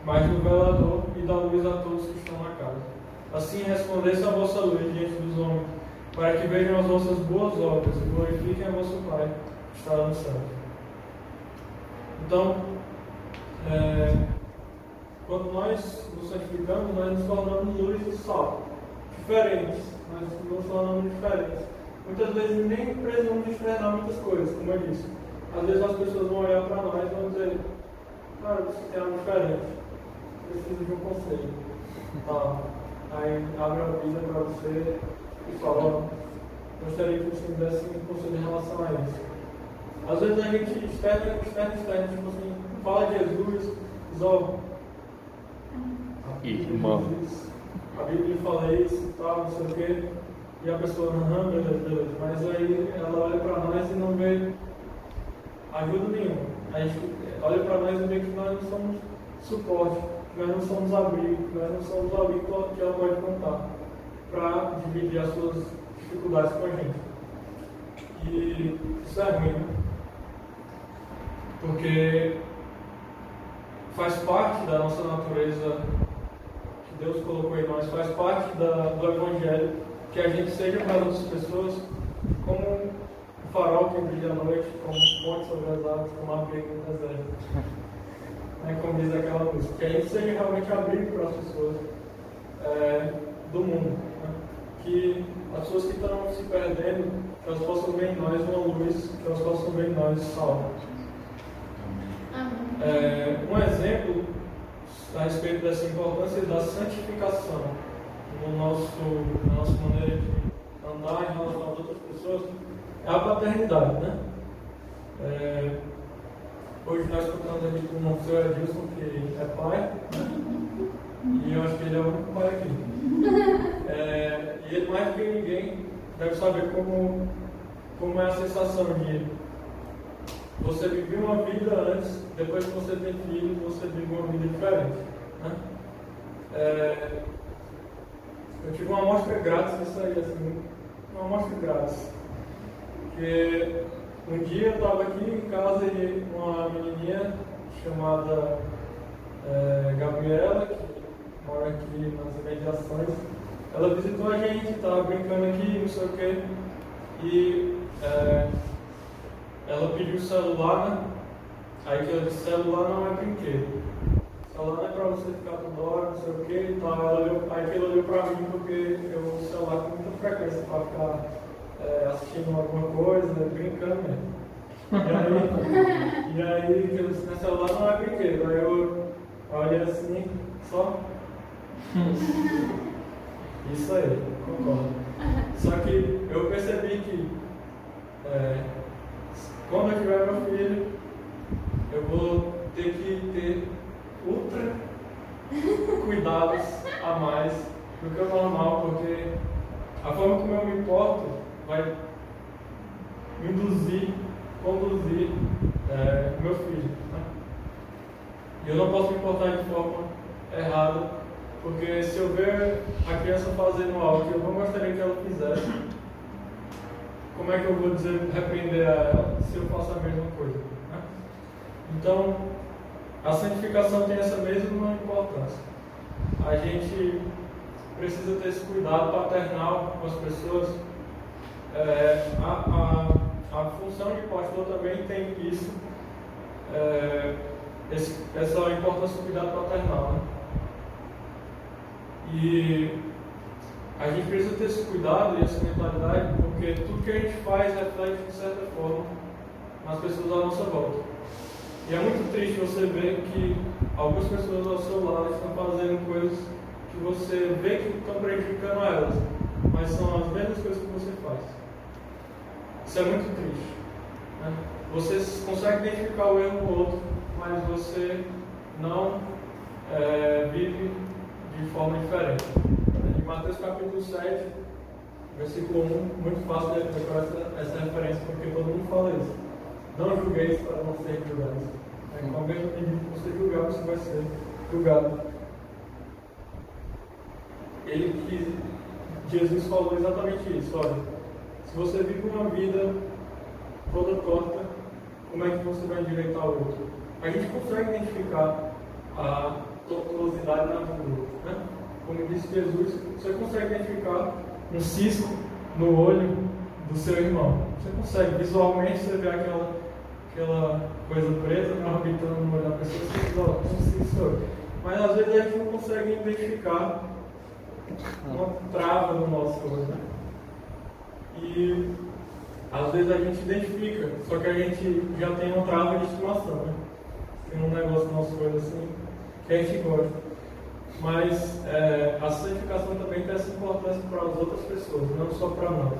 [SPEAKER 1] mas no velador e dá luz a todos que estão na casa. Assim resplandeça a vossa luz diante dos homens, para que vejam as vossas boas obras e glorifiquem a vosso Pai que está no céu. Então, é, quando nós nos santificamos, nós nos tornamos luz e sal, diferentes mas não são nomes diferentes. Muitas vezes nem precisamos externar muitas coisas, como eu disse. Às vezes as pessoas vão olhar para nós e vão dizer, cara, você tem algo diferente, preciso de um conselho. Tá. Aí abre a vida para você e fala, gostaria que você me desse um conselho em relação a isso. Às vezes a gente externa, externa, externa, tipo assim, fala de Jesus, diz, ó,
[SPEAKER 2] Irmão.
[SPEAKER 1] A Bíblia fala isso e tal, não sei o quê. E a pessoa, aham, beleza, beleza. Mas aí ela olha para nós e não vê ajuda nenhuma. A gente olha para nós e vê que nós não somos suporte, que nós não somos abrigo, que nós não somos alguém que ela pode contar para dividir as suas dificuldades com a gente. E isso é ruim, né? Porque faz parte da nossa natureza Deus colocou em nós, faz parte da, do Evangelho, que a gente seja para outras pessoas como um farol que brilha à noite, como um ponte sobre as águas, como um abrigo no deserto. né, como diz aquela música. Que a gente seja realmente abrigo para as pessoas é, do mundo. Né? Que as pessoas que estão se perdendo, que elas possam ver em nós uma luz, que elas possam ver em nós salvo. É, um exemplo a respeito dessa importância da santificação no nosso, na nossa maneira de andar em relação às outras pessoas é a paternidade, né? É, hoje nós contamos aqui com o senhor Edilson, que é pai, né? e eu acho que ele é o único pai aqui. É, e ele, mais do que ninguém, deve saber como, como é a sensação de você viveu uma vida antes, depois que você tem filhos, você vive uma vida diferente. Né? É, eu tive uma amostra grátis disso aí, assim, uma amostra grátis. Porque um dia eu estava aqui em casa e uma menininha chamada é, Gabriela, que mora aqui nas imediações, ela visitou a gente, estava brincando aqui, não sei o quê, e é, ela pediu celular, né? Aí que eu disse, celular não é brinquedo. Celular não é para você ficar toda hora, não sei o quê e tal. Ela olhou, aí que ela olhou para mim porque eu uso celular com muita frequência para ficar é, assistindo alguma coisa, brincando mesmo. E aí, e aí que eu disse, meu celular não é brinquedo. Aí eu olhei assim, só. Isso aí, concordo. Só que eu percebi que é, quando eu tiver meu filho, eu vou ter que ter ultra cuidados a mais do que o normal, porque a forma como eu me importo vai induzir, conduzir é, meu filho. Né? E eu não posso me importar de forma errada, porque se eu ver a criança fazendo algo que eu não gostaria que ela fizesse, como é que eu vou dizer, repreender a ela se eu faço a mesma coisa? Né? Então, a santificação tem essa mesma importância. A gente precisa ter esse cuidado paternal com as pessoas. É, a, a, a, função de pastor também tem isso, é, esse, essa importância do cuidado paternal. Né? E a gente precisa ter esse cuidado e essa mentalidade, porque tudo que a gente faz reflete de certa forma nas pessoas à nossa volta. E é muito triste você ver que algumas pessoas ao seu lado estão fazendo coisas que você vê que estão prejudicando elas, mas são as mesmas coisas que você faz. Isso é muito triste. Né? Você consegue identificar o erro no outro, mas você não é, vive de forma diferente. Mateus capítulo 7, versículo 1, muito fácil de decorar essa, essa referência, porque todo mundo fala isso. Não julgueis para não ser julgados. É, com o mesmo medida que você julgar, você vai ser julgado. Ele que Jesus falou exatamente isso. Olha, se você vive uma vida toda torta, como é que você vai endireitar o outro? A gente consegue identificar a tortuosidade na vida? Como disse Jesus, você consegue identificar um cisco no olho do seu irmão. Você consegue, visualmente, você vê aquela aquela coisa preta né, orbitando no olho da pessoa, você diz, ó, se isso Mas às vezes a gente não consegue identificar uma trava no nosso olho, né? E às vezes a gente identifica, só que a gente já tem uma trava de estimação, né? Tem um negócio no nosso olho assim que a gente gosta. Mas é, a santificação também tem essa importância para as outras pessoas, não só para nós.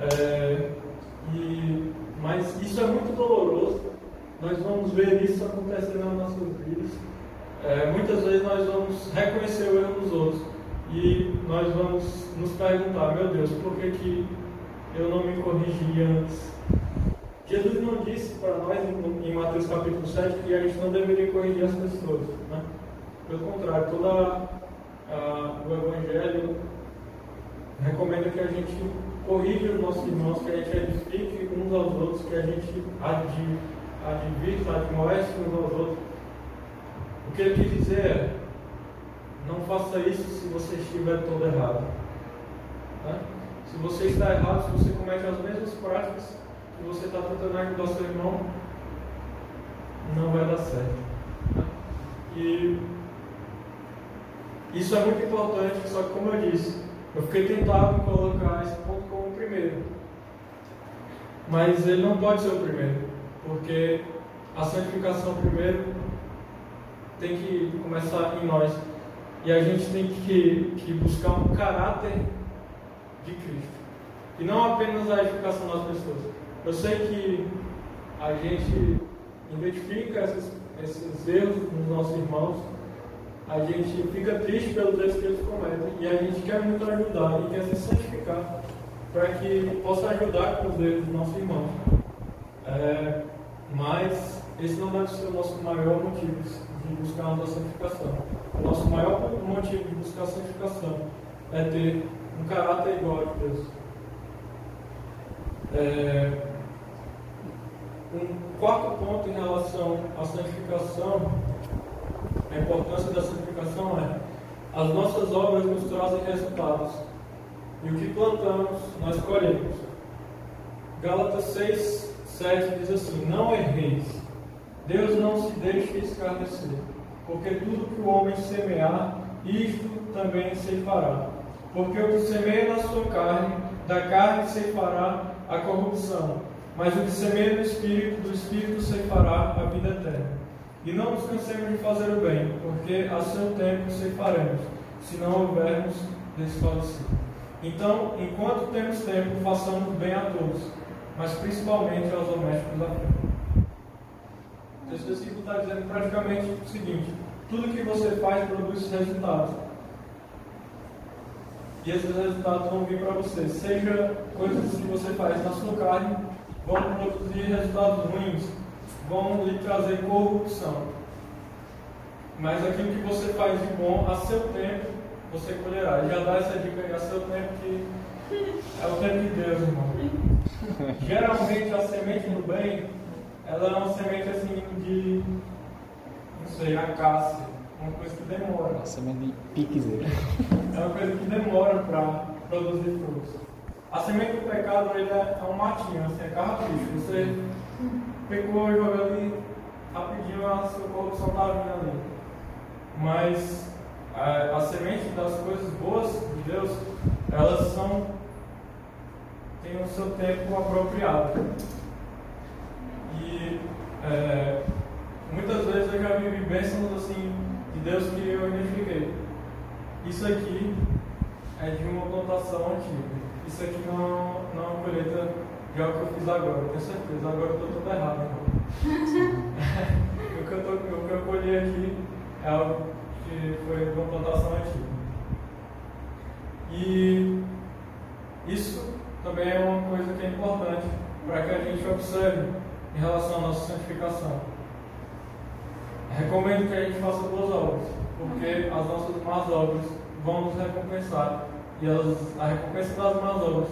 [SPEAKER 1] É, e mas isso é muito doloroso. Nós vamos ver isso acontecer nas nossas vidas. É, muitas vezes nós vamos reconhecer o erro dos outros e nós vamos nos perguntar: meu Deus, por que, que eu não me corrigi antes? Jesus não disse para nós em Mateus capítulo 7 que a gente não deveria corrigir as pessoas. Né? Pelo contrário, todo o Evangelho recomenda que a gente corrija os nossos irmãos, que a gente edifique uns aos outros, que a gente advirta, admoeste uns aos outros. O que ele quis dizer é, não faça isso se você estiver todo errado. Né? Se você está errado, se você comete as mesmas práticas que você está tentando ajudar seu irmão, não vai dar certo. Né? E isso é muito importante, só que como eu disse, eu fiquei tentado em colocar esse ponto como primeiro. Mas ele não pode ser o primeiro, porque a santificação primeiro tem que começar em nós. E a gente tem que, que buscar um caráter de Cristo. E não apenas a edificação das pessoas. Eu sei que a gente identifica esses, esses erros nos nossos irmãos, a gente fica triste pelos erros que eles cometem e a gente quer muito ajudar e quer se santificar para que possa ajudar com os erros dos nossos irmãos. É, mas esse não deve ser o nosso maior motivo de buscar a nossa santificação. O nosso maior motivo de buscar a santificação é ter um caráter igual a Deus. É, um quarto ponto em relação à santificação a importância da santificação é as nossas obras nos trazem resultados e o que plantamos nós colhemos. Gálatas 6, 7 diz assim: Não erreis, Deus não se deixe escarnecer, porque tudo que o homem semear, isto também se fará. Porque o que semeia na sua carne, da carne se fará a corrupção, mas o que semeia no Espírito, do Espírito se fará a vida eterna. E não nos cansemos de fazer o bem, porque a seu tempo se faremos, se não houvermos desfalecido. Então, enquanto temos tempo, façamos bem a todos, mas principalmente aos domésticos da fé. Esse versículo está dizendo praticamente o seguinte: tudo que você faz produz resultados. E esses resultados vão vir para você. Seja coisas que você faz na sua carne, vão produzir resultados ruins, vão lhe trazer corrupção. Mas aquilo que você faz de bom, a seu tempo, você colherá. Já dá essa dica aí, a seu tempo, que é o tempo de Deus, irmão. Geralmente a semente do bem, ela é uma semente assim de, não sei, acácia. Uma coisa que demora.
[SPEAKER 2] A semente de piquezeira.
[SPEAKER 1] É uma coisa que demora para produzir frutos. A semente do pecado ele é, é um matinho, assim, é carrapicho. Você pecou e jogou ali rapidinho, a sua corrupção está vindo ali. Mas a, a semente das coisas boas de Deus, elas são têm o seu tempo apropriado. E é, muitas vezes eu já vivi bênçãos assim de Deus que eu identifiquei. Isso aqui é de uma plantação antiga. Isso aqui não, não é uma colheita de algo que eu fiz agora, eu tenho certeza. Agora eu estou tudo errado. o, que eu tô, o que eu colhi aqui é algo que foi de uma plantação antiga. E isso também é uma coisa que é importante para que a gente observe em relação à nossa santificação. Recomendo que a gente faça boas obras, porque as nossas más obras vão nos recompensar e elas, a recompensa das más obras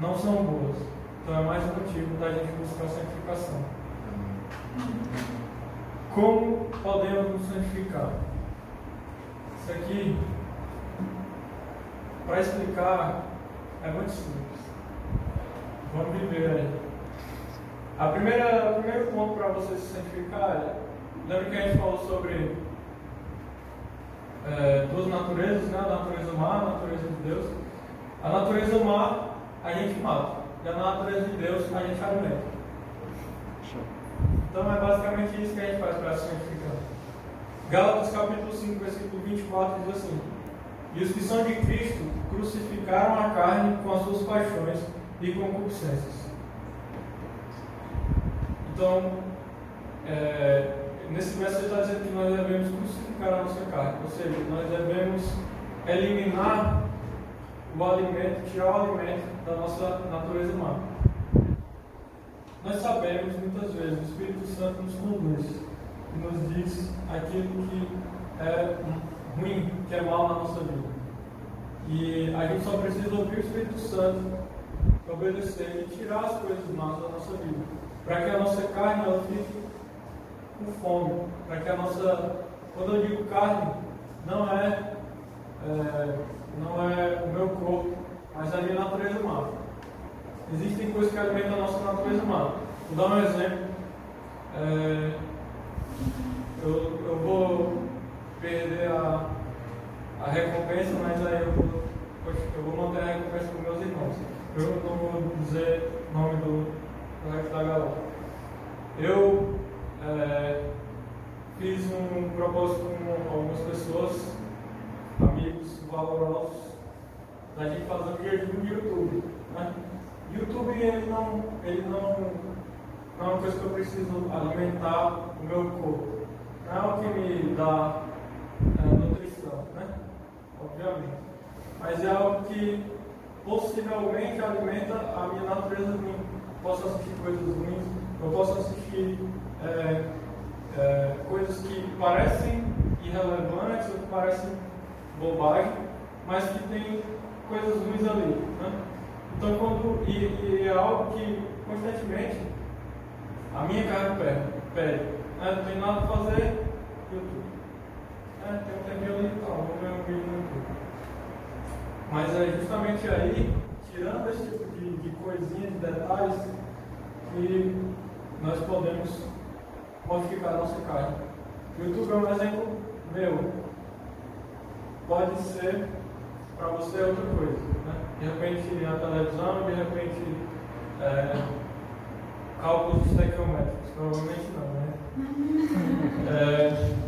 [SPEAKER 1] não são boas. Então é mais um motivo da gente buscar a santificação. Como podemos nos santificar? Isso aqui, para explicar, é muito simples. Vamos viver aí. A primeira, o primeiro ponto para você se santificar é, lembra que a gente falou sobre é, duas naturezas, né? a natureza má, a natureza de Deus. A natureza má a gente mata, e a natureza de Deus a gente alimenta. Então é basicamente isso que a gente faz para se santificar. Gálatas capítulo 5, versículo 24 diz assim: E os que são de Cristo crucificaram a carne com as suas paixões e concupiscências. Então, é, nesse verso ele está dizendo que nós devemos crucificar a nossa carne, ou seja, nós devemos eliminar o alimento, tirar o alimento da nossa natureza humana. Nós sabemos muitas vezes, o Espírito Santo nos conduz e nos diz aquilo que é ruim, que é mal na nossa vida. E a gente só precisa ouvir o Espírito Santo, obedecer e tirar as coisas más da nossa vida, para que a nossa carne ela fique com fome, para que a nossa, quando eu digo carne, não é, é não é o meu corpo, mas a minha natureza humana. Existem coisas que alimentam a nossa natureza humana. Vou dar um exemplo. É, eu, eu vou perder a, a recompensa, mas aí eu vou, eu vou manter a recompensa com meus irmãos. Eu não vou dizer o nome do, do resto da galera. Eu é, fiz um propósito com algumas pessoas amigos valorosos da gente fazer um jejum de YouTube. Né? YouTube ele não, ele não, não é uma coisa que eu preciso alimentar o meu corpo. Não é o que me dá é, nutrição, né? Obviamente. Mas é algo que possivelmente alimenta a minha natureza ruim. Eu posso assistir coisas ruins, eu posso assistir é, é, coisas que parecem irrelevantes ou que parecem bobagem, mas que tem coisas ruins ali. Né? Então, quando, e, e, é algo que constantemente a minha carne pede. né? Não tem nada para fazer, YouTube. né, tem um tempinho ali e tal, vamos ver um vídeo no YouTube. Mas é justamente aí, tirando esse tipo de, de coisinha, de detalhes, que nós podemos modificar a nossa carne. O YouTube é um exemplo meu. Pode ser para você outra coisa. Né? De repente a televisão, de repente é, cálculos estequiométricos. Provavelmente não, né? É,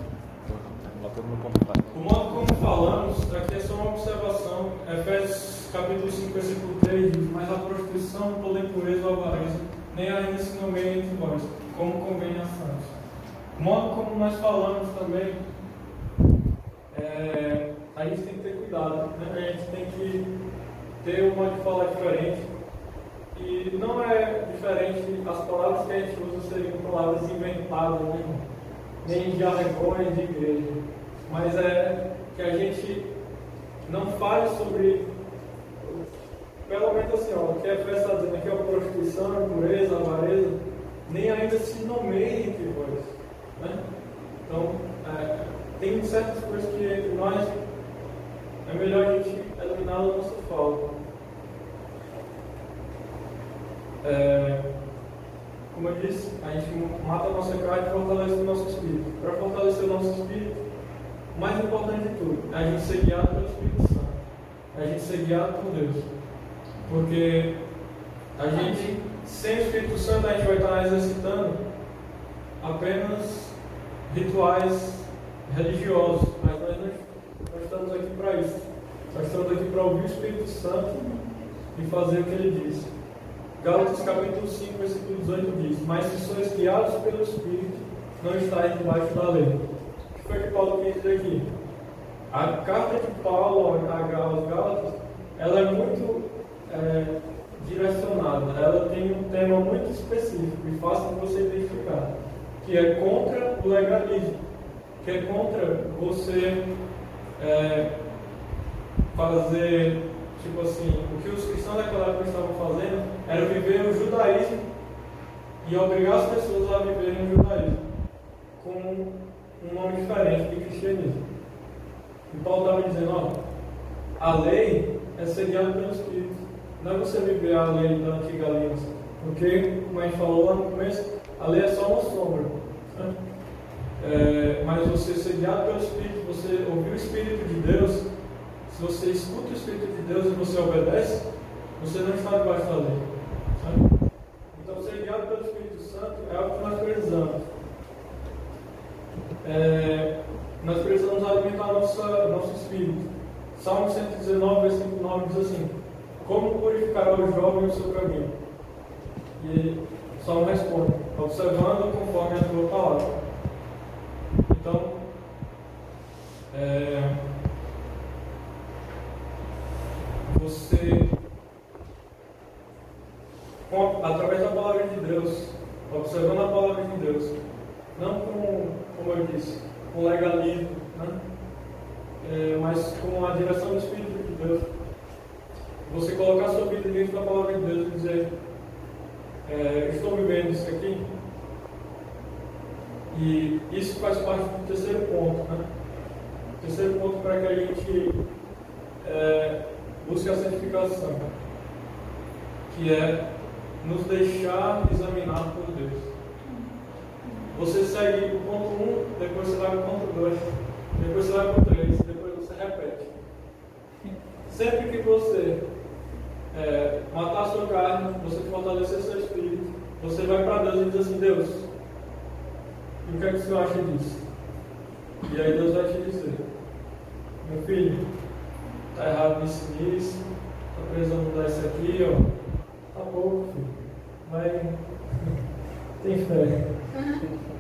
[SPEAKER 1] o modo como falamos, aqui é só uma observação. Efésios capítulo 5, versículo 3 diz: Mas a prostituição, toda impureza ou avareza, nem ainda se nomeia entre vós, como convém a santos. O modo como nós falamos também, é, a gente tem que ter cuidado, né? a gente tem que ter um modo de falar diferente. E não é diferente, as palavras que a gente usa seriam palavras inventadas, né? nem jargões de igreja, mas é que a gente não fale sobre, pelo menos assim, ó, o que a festa está dizendo aqui é prostituição, a impureza, a avareza, nem ainda se nomeia entre vós. Né? Então, é, tem certas coisas que nós é melhor a gente eliminar da nossa falta. É, como eu disse, a gente mata a nossa carne e fortalece o nosso espírito. Para fortalecer o nosso espírito, o mais importante de tudo é a gente ser guiado pelo Espírito Santo. É a gente ser guiado por Deus. Porque a gente, sem o Espírito Santo, a gente vai estar exercitando apenas rituais religiosos. Mas nós não estamos aqui para isso. Nós estamos aqui para ouvir o Espírito Santo e fazer o que ele diz. Gálatas capítulo 5, versículo 18 diz: Mas se sois guiados pelo Espírito, não estáis debaixo da lei. O que foi que Paulo quis dizer aqui? A carta de Paulo aos Gálatas, ela é muito é, direcionada. Ela tem um tema muito específico e fácil de você identificar, que é contra o legalismo, que é contra você é, fazer Tipo assim, o que os cristãos daquela época estavam fazendo era viver o judaísmo e obrigar as pessoas a viverem o judaísmo com um nome diferente de cristianismo. E Paulo estava dizendo, ó, a lei é ser guiada pelo Espírito. Não é você viver a lei da antiga aliança. Porque, como a gente falou lá no começo, a lei é só uma sombra. É, mas você ser guiado pelo Espírito, você ouvir o Espírito de Deus, se você escuta o Espírito de Deus e você obedece, você não está debaixo da lei. Sabe? Então, ser guiado pelo Espírito Santo é algo que nós precisamos. É, nós precisamos alimentar nossa, nosso espírito. Salmo 119, versículo 9 diz assim: Como purificará o jovem o seu caminho? E Salmo responde: Observando conforme a tua palavra. Então, é, você, através da palavra de Deus, observando a palavra de Deus, não com, como eu disse, com legalismo, né? É, mas com a direção do Espírito de Deus. Você colocar sua vida dentro da palavra de Deus e dizer: é, Estou vivendo isso aqui. E isso faz parte do terceiro ponto. Né? O terceiro ponto para que a gente é, busque a santificação, que é nos deixar examinar por Deus. Você segue o ponto 1, um, depois você vai para o ponto 2, depois você vai para o 3, depois você repete. Sempre que você é, matar a sua carne, você fortalecer seu espírito, você vai para Deus e diz assim, Deus, o que é que o Senhor acha disso? E aí Deus vai te dizer, meu filho, Está errado nisso nisso. Está precisando mudar isso aqui, ó. Tá pouco, filho. Mas tem fé.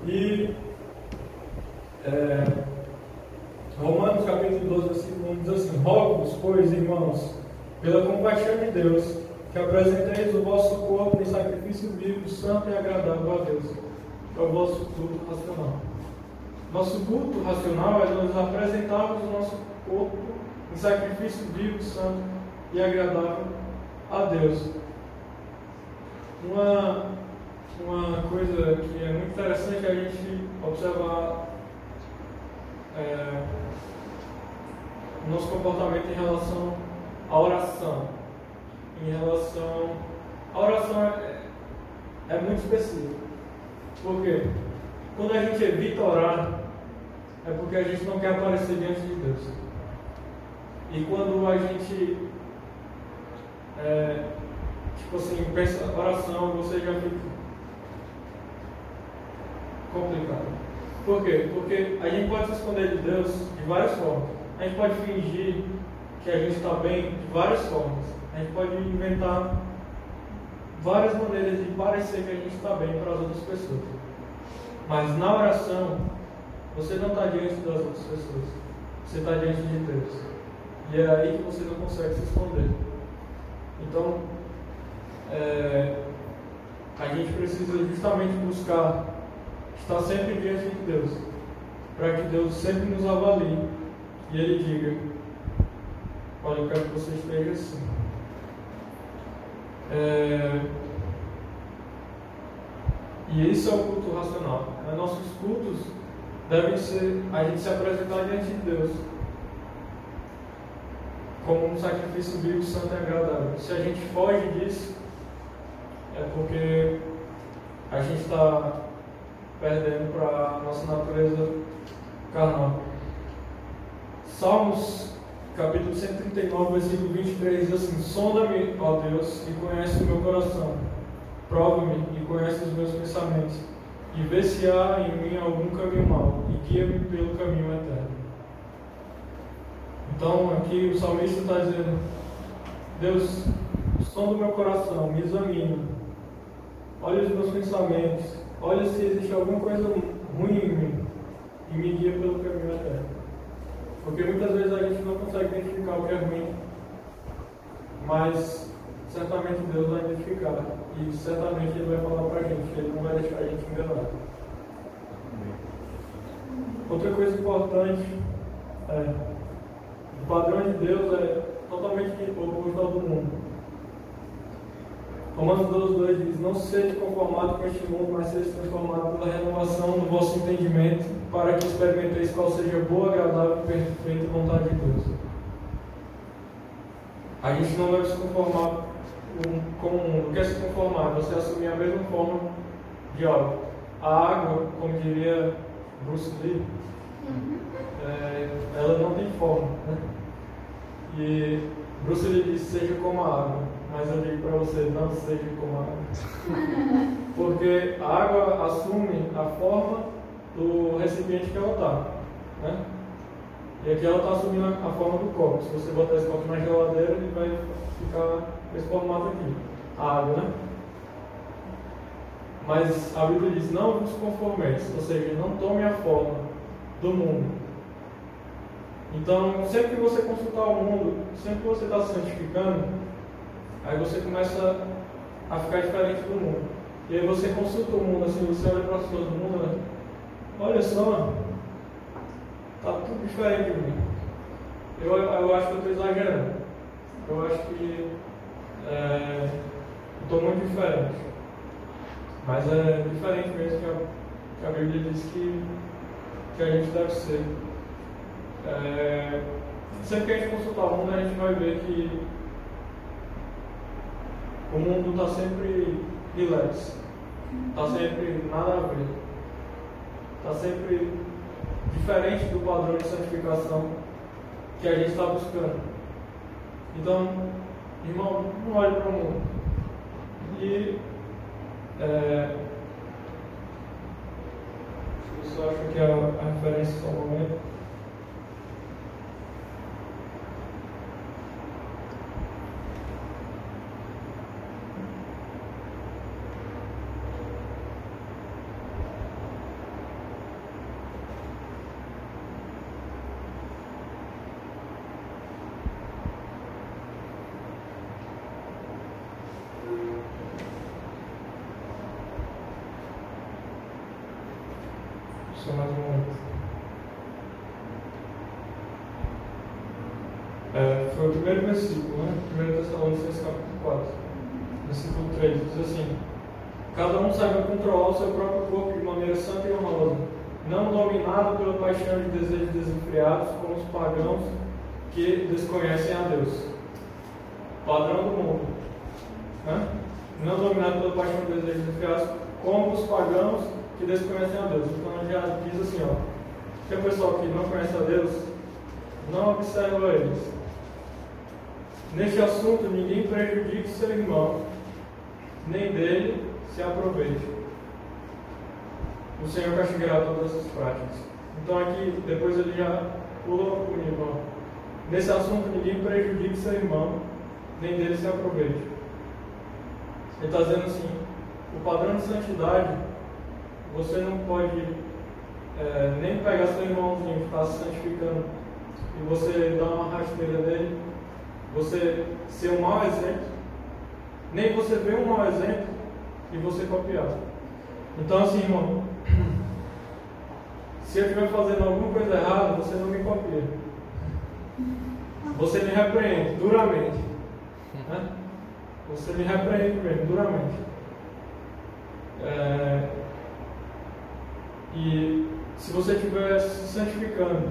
[SPEAKER 1] E é, Romanos capítulo 12, versículo 1 diz assim: Rogo-vos, pois, irmãos, pela compaixão de Deus, que apresenteis o vosso corpo em sacrifício vivo, santo e agradável a Deus, é o vosso culto racional. Nosso culto racional é nós apresentarmos o nosso corpo um sacrifício vivo, santo e agradável a Deus. Uma, uma coisa que é muito interessante é a gente observar é, nosso comportamento em relação à oração. Em relação. A oração é, é muito específica. Por quê? Quando a gente evita orar, é porque a gente não quer aparecer diante de Deus. E quando a gente, é, tipo assim, pensa oração, você já fica complicado. Por quê? Porque a gente pode se esconder de Deus de várias formas. A gente pode fingir que a gente está bem de várias formas. A gente pode inventar várias maneiras de parecer que a gente está bem para as outras pessoas. Mas na oração, você não está diante das outras pessoas. Você está diante de Deus. E é aí que você não consegue se esconder. Então, é, a gente precisa justamente buscar estar sempre diante de Deus, para que Deus sempre nos avalie e Ele diga: Olha, eu quero que você esteja assim. É... E isso é o culto racional. Nossos cultos devem ser a gente se apresentar diante de Deus como um sacrifício vivo, santo e agradável. Se a gente foge disso, é porque a gente está perdendo para a nossa natureza carnal. Salmos, capítulo 139, versículo 23, diz assim: Sonda-me, ó Deus, e conhece o meu coração. Prova-me e conhece os meus pensamentos. E vê se há em mim algum caminho mau, e guia-me pelo caminho eterno. Então, aqui o salmista está dizendo: Deus, sonda o meu coração, me examina, olha os meus pensamentos, olha se existe alguma coisa ruim em mim e me guia pelo caminho eterno. Porque muitas vezes a gente não consegue identificar o que é ruim, mas certamente Deus vai identificar e certamente Ele vai falar para a gente, Ele não vai deixar a gente enganar. Outra coisa importante é o padrão de Deus é totalmente oposto ao do mundo. Romanos 12, 2 diz: Não seja conformado com este mundo, mas seja transformado pela renovação do vosso entendimento, para que experimenteis qual seja a boa, agradável e perfeita vontade de Deus. A gente não deve se conformar com o mundo. O que é se conformar? Você assumir a mesma forma de algo. A água, como diria Bruce Lee, uhum. é, ela não tem forma. Né? E Bruce Lee diz: seja como a água mas eu digo para você, não seja como água. Porque a água assume a forma do recipiente que ela está. Né? E aqui ela está assumindo a forma do copo. Se você botar esse copo na geladeira, ele vai ficar esse formato aqui. A água, né? Mas a Bíblia diz, não vos conformeis, ou seja, não tome a forma do mundo. Então, sempre que você consultar o mundo, sempre que você está se santificando, Aí você começa a ficar diferente do mundo. E aí você consulta o mundo, assim, você olha para as pessoas do mundo, né? Olha só, tá tudo diferente de mim. Eu, eu acho que eu estou exagerando. Eu acho que é, estou muito diferente. Mas é diferente mesmo que a, que a Bíblia diz que, que a gente deve ser. É, sempre que a gente consultar o mundo, a gente vai ver que o mundo está sempre relax, está sempre nada a ver, está sempre diferente do padrão de santificação que a gente está buscando. Então, irmão, não olhe para o mundo. E é, se você acha que é a referência só momento. Só mais um momento. É, foi o primeiro versículo, né? 1 Tessalonicenses capítulo 4, versículo 3, diz assim: Cada um saiba controlar o seu próprio corpo de maneira santa e honrosa, não dominado pela paixão de desejos desenfreados como os pagãos que desconhecem a Deus. Padrão do mundo. Né? Não dominado pela paixão de desejos desenfreados como os pagãos que desconhecem a Deus. Então já diz assim, ó, que o pessoal que não conhece a Deus não observa eles. Neste assunto, ninguém prejudique seu irmão, nem dele se aproveite. O Senhor castigará todas essas práticas. Então aqui, depois ele já pula o nível. Nesse assunto, ninguém prejudique seu irmão, nem dele se aproveite. Ele está dizendo assim, o padrão de santidade, você não pode é, nem pegar seu irmãozinho que está se santificando e você dar uma rasteira dele, você ser um mau exemplo, nem você ver um mau exemplo e você copiar. Então assim, irmão, se eu estiver fazendo alguma coisa errada, você não me copia. Você me repreende duramente. Né? Você me repreende mesmo, duramente. É, e se você estiver se santificando,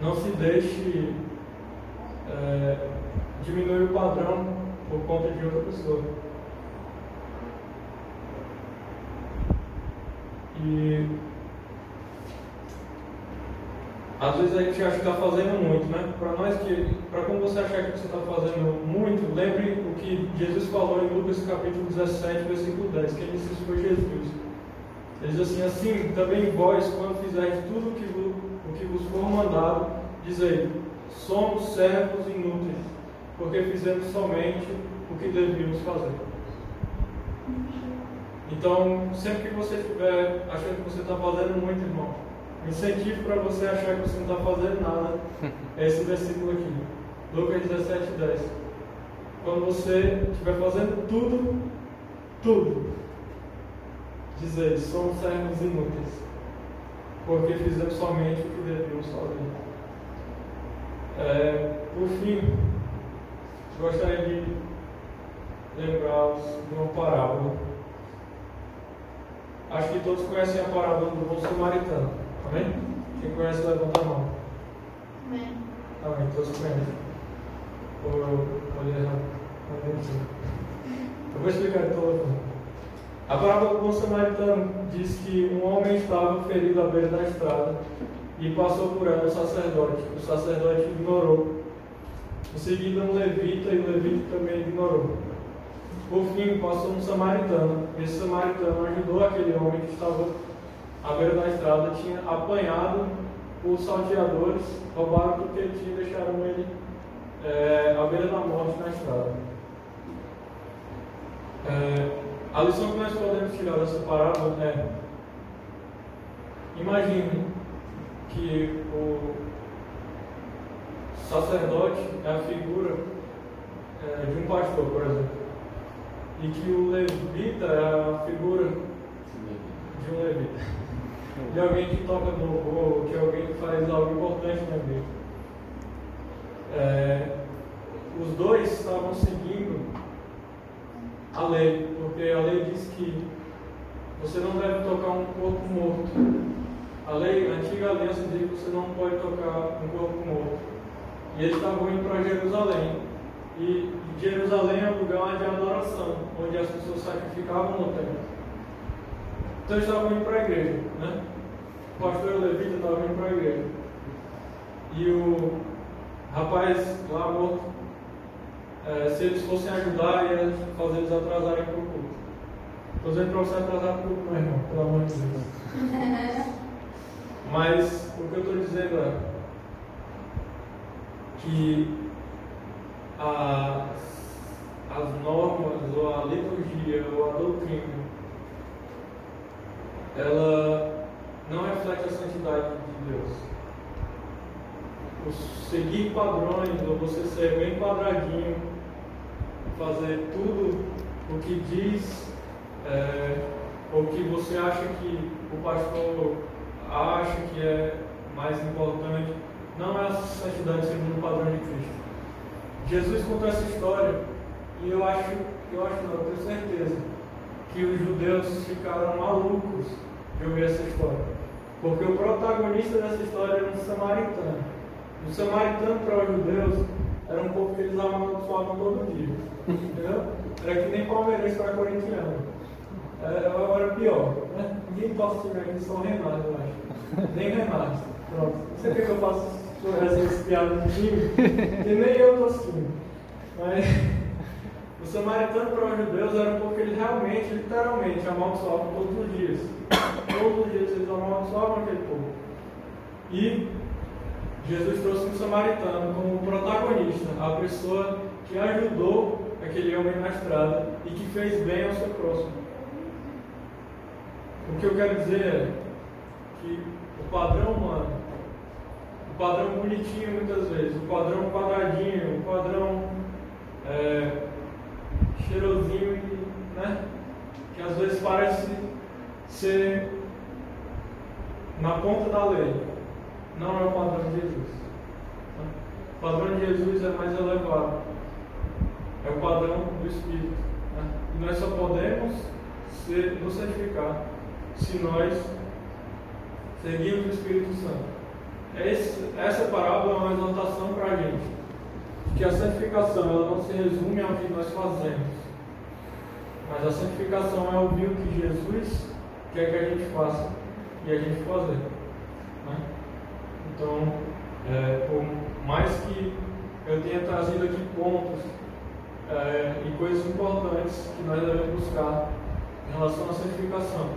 [SPEAKER 1] não se deixe diminuir o padrão por conta de outra pessoa. E às vezes a gente acha que está fazendo muito, né? Para nós que, para quando você achar que você está fazendo muito, lembre o que Jesus falou em Lucas capítulo 17, versículo 10. Quem disse isso foi Jesus. Ele diz assim: Assim também vós, quando fizerdes tudo o que, vos, o que vos for mandado, dizei: Somos servos inúteis, porque fizemos somente o que devíamos fazer. Então, sempre que você estiver achando que você está fazendo muito, irmão, incentivo para você achar que você não está fazendo nada é esse versículo aqui, Lucas 17, 10. Quando você estiver fazendo tudo, tudo, dizer, somos servos inúteis, porque fizemos somente o que devíamos fazer. É, por fim, gostaria de lembrar-vos de uma parábola. Acho que todos conhecem a parábola do bom samaritano. Amém? Quem conhece, levanta a mão.
[SPEAKER 2] Amém.
[SPEAKER 1] Amém, todos conhecem. Ou eu olhei errado? Eu vou explicar de toda forma. A parábola do bom samaritano diz que um homem estava ferido à beira da estrada e passou por ela o sacerdote. O sacerdote ignorou. Em seguida, um levita e o levita também ignorou. Por fim, passou um samaritano. Esse samaritano ajudou aquele homem que estava à beira da estrada, tinha apanhado os salteadores, roubaram tudo que ele tinha e deixaram ele é, à beira da morte na estrada. É, a lição que nós podemos tirar dessa parábola é: imagine que o sacerdote é a figura é, de um pastor, por exemplo, e que o levita é a figura de um levita, de alguém que toca no ou de alguém que faz algo importante na vida. É, os dois estavam seguindo a lei, porque a lei diz que você não deve tocar um corpo morto. A lei, a antiga aliança diz que você não pode tocar um corpo morto. E eles estavam indo para Jerusalém. E Jerusalém é um lugar de adoração, onde as pessoas sacrificavam no templo. Então eles estavam indo para a igreja, né? O pastor Levita estava indo para a igreja. E o rapaz lá morto, é, se eles fossem ajudar, ia fazer eles atrasarem para o culto. Estou dizendo para você atrasar para o culto, meu irmão, pelo amor de Deus. Mas o que eu estou dizendo é que a, as normas, ou a liturgia, ou a doutrina, ela não reflete a santidade de Deus. O seguir padrões, ou você ser bem quadradinho, fazer tudo o que diz, é, ou que você acha que o pastor acha que é mais importante, não é a santidade segundo o padrão de Cristo. Jesus contou essa história e eu acho, eu acho não, eu tenho certeza que os judeus ficaram malucos de ouvir essa história. Porque o protagonista dessa história era um samaritano. O samaritano para os judeus era um povo que eles amaldiçoavam todo dia. Entendeu? Era que nem palmeirense para corintiano. Era, era pior. Né? Ninguém tiver aqui, só o Renato, eu acho. Nem Renato. Pronto. Você quer que eu faça essas piadas de time? Que nem eu tô assim. Mas o samaritano para os judeus era um povo que eles realmente, literalmente, amaldiçoavam todos os dias. Todos os dias eles amaldiçoavam aquele povo. E Jesus trouxe um samaritano como protagonista, a pessoa que ajudou aquele homem na estrada e que fez bem ao seu próximo. O que eu quero dizer é que o padrão humano, o padrão bonitinho muitas vezes, o padrão quadradinho, o padrão é, cheirosinho, né? que às vezes parece ser na ponta da lei, não é o padrão de Jesus. O padrão de Jesus é mais elevado, é o padrão do Espírito. Né? E nós só podemos ser, nos santificar se nós seguirmos o Espírito Santo. Esse, essa parábola é uma exaltação para a gente. Que a santificação ela não se resume ao que nós fazemos. Mas a santificação é ouvir o que Jesus quer que a gente faça e a gente fazer. Né? Então, é, por mais que eu tenha trazido aqui pontos é, e coisas importantes que nós devemos buscar em relação à santificação,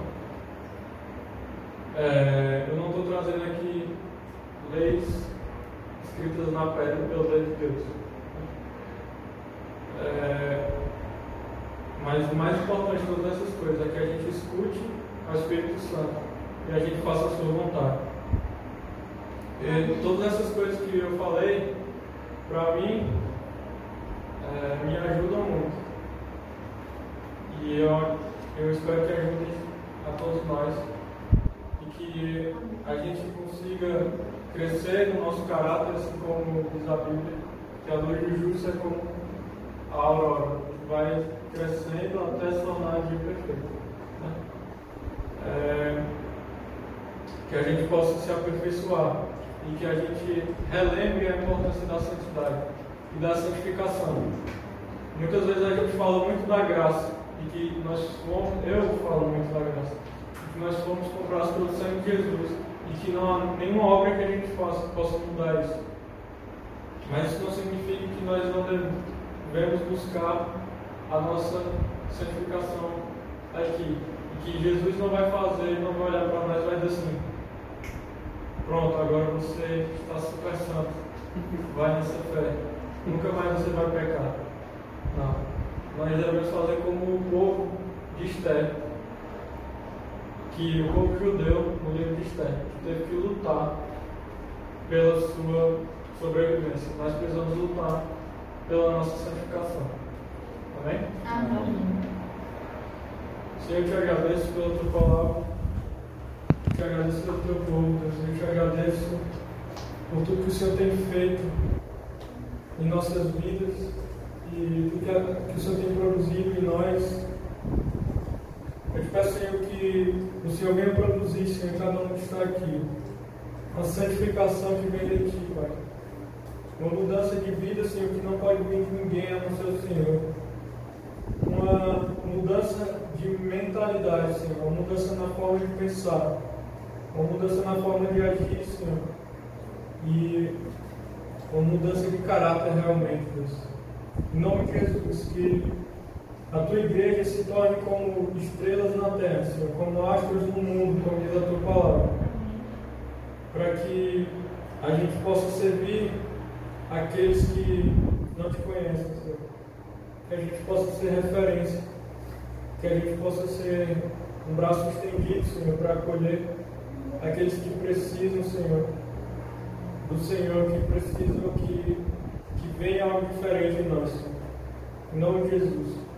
[SPEAKER 1] é, eu não estou trazendo aqui leis escritas na pedra pelo dedo de Deus. É, mas o mais importante de todas essas coisas é que a gente escute o Espírito Santo e a gente faça a sua vontade. E todas essas coisas que eu falei, para mim, é, me ajudam muito. E eu, eu espero que ajude a todos nós e que a gente consiga crescer no nosso caráter, assim como diz a Bíblia, que a luz do justo é como a aurora, que vai crescendo até se tornar dia perfeito. Né? É, que a gente possa se aperfeiçoar e que a gente relembre a importância da santidade e da santificação. Muitas vezes a gente fala muito da graça e que nós fomos, eu falo muito da graça, e que nós fomos comprados pelo sangue de Jesus e que não há nenhuma obra que a gente faça que possa mudar isso. Mas isso não significa que nós não devemos buscar a nossa santificação aqui. E que Jesus não vai fazer, não vai olhar para nós vai dizer assim: pronto, agora você está super santo, vai nessa fé, nunca mais você vai pecar. Não. Nós devemos fazer como o povo de Esther, que o povo judeu, no livro de Esther, teve que lutar pela sua sobrevivência. Nós precisamos lutar pela nossa santificação. Amém? Amém. Senhor, eu te agradeço pela tua palavra. Te agradeço pelo teu povo, Deus. Eu te agradeço por tudo que o Senhor tem feito em nossas vidas e tudo que o Senhor tem produzido em nós. Eu te peço, Senhor, que o Senhor venha produzir, Senhor, cada um que está aqui, a santificação que vem de Ti, Pai. Uma mudança de vida, Senhor, que não pode vir de ninguém a não ser o Senhor. Uma mudança de mentalidade, Senhor, uma mudança na forma de pensar, uma mudança na forma de agir, Senhor, e uma mudança de caráter realmente, Deus. Em nome de Jesus, que a tua igreja se torne como estrelas na terra, Senhor, como astros no mundo, como diz a tua palavra, para que a gente possa servir aqueles que não te conhecem, Senhor que a gente possa ser referência, que a gente possa ser um braço estendido, Senhor, para acolher aqueles que precisam, Senhor, do Senhor, que precisam que, que venha algo diferente em nós. Em nome de Jesus.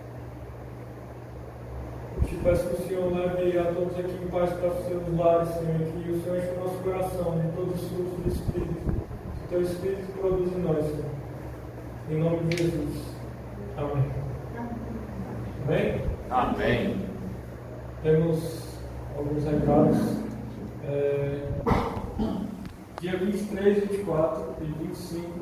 [SPEAKER 1] Te peço que o Senhor leve a todos aqui em paz para os seus lares, Senhor, que o Senhor enche o nosso coração de todos os frutos do Espírito, que o teu Espírito produz em nós, Senhor. Em nome de Jesus. Amém. Amém?
[SPEAKER 2] Amém.
[SPEAKER 1] Temos alguns recados. É, dia 23, 24 e 25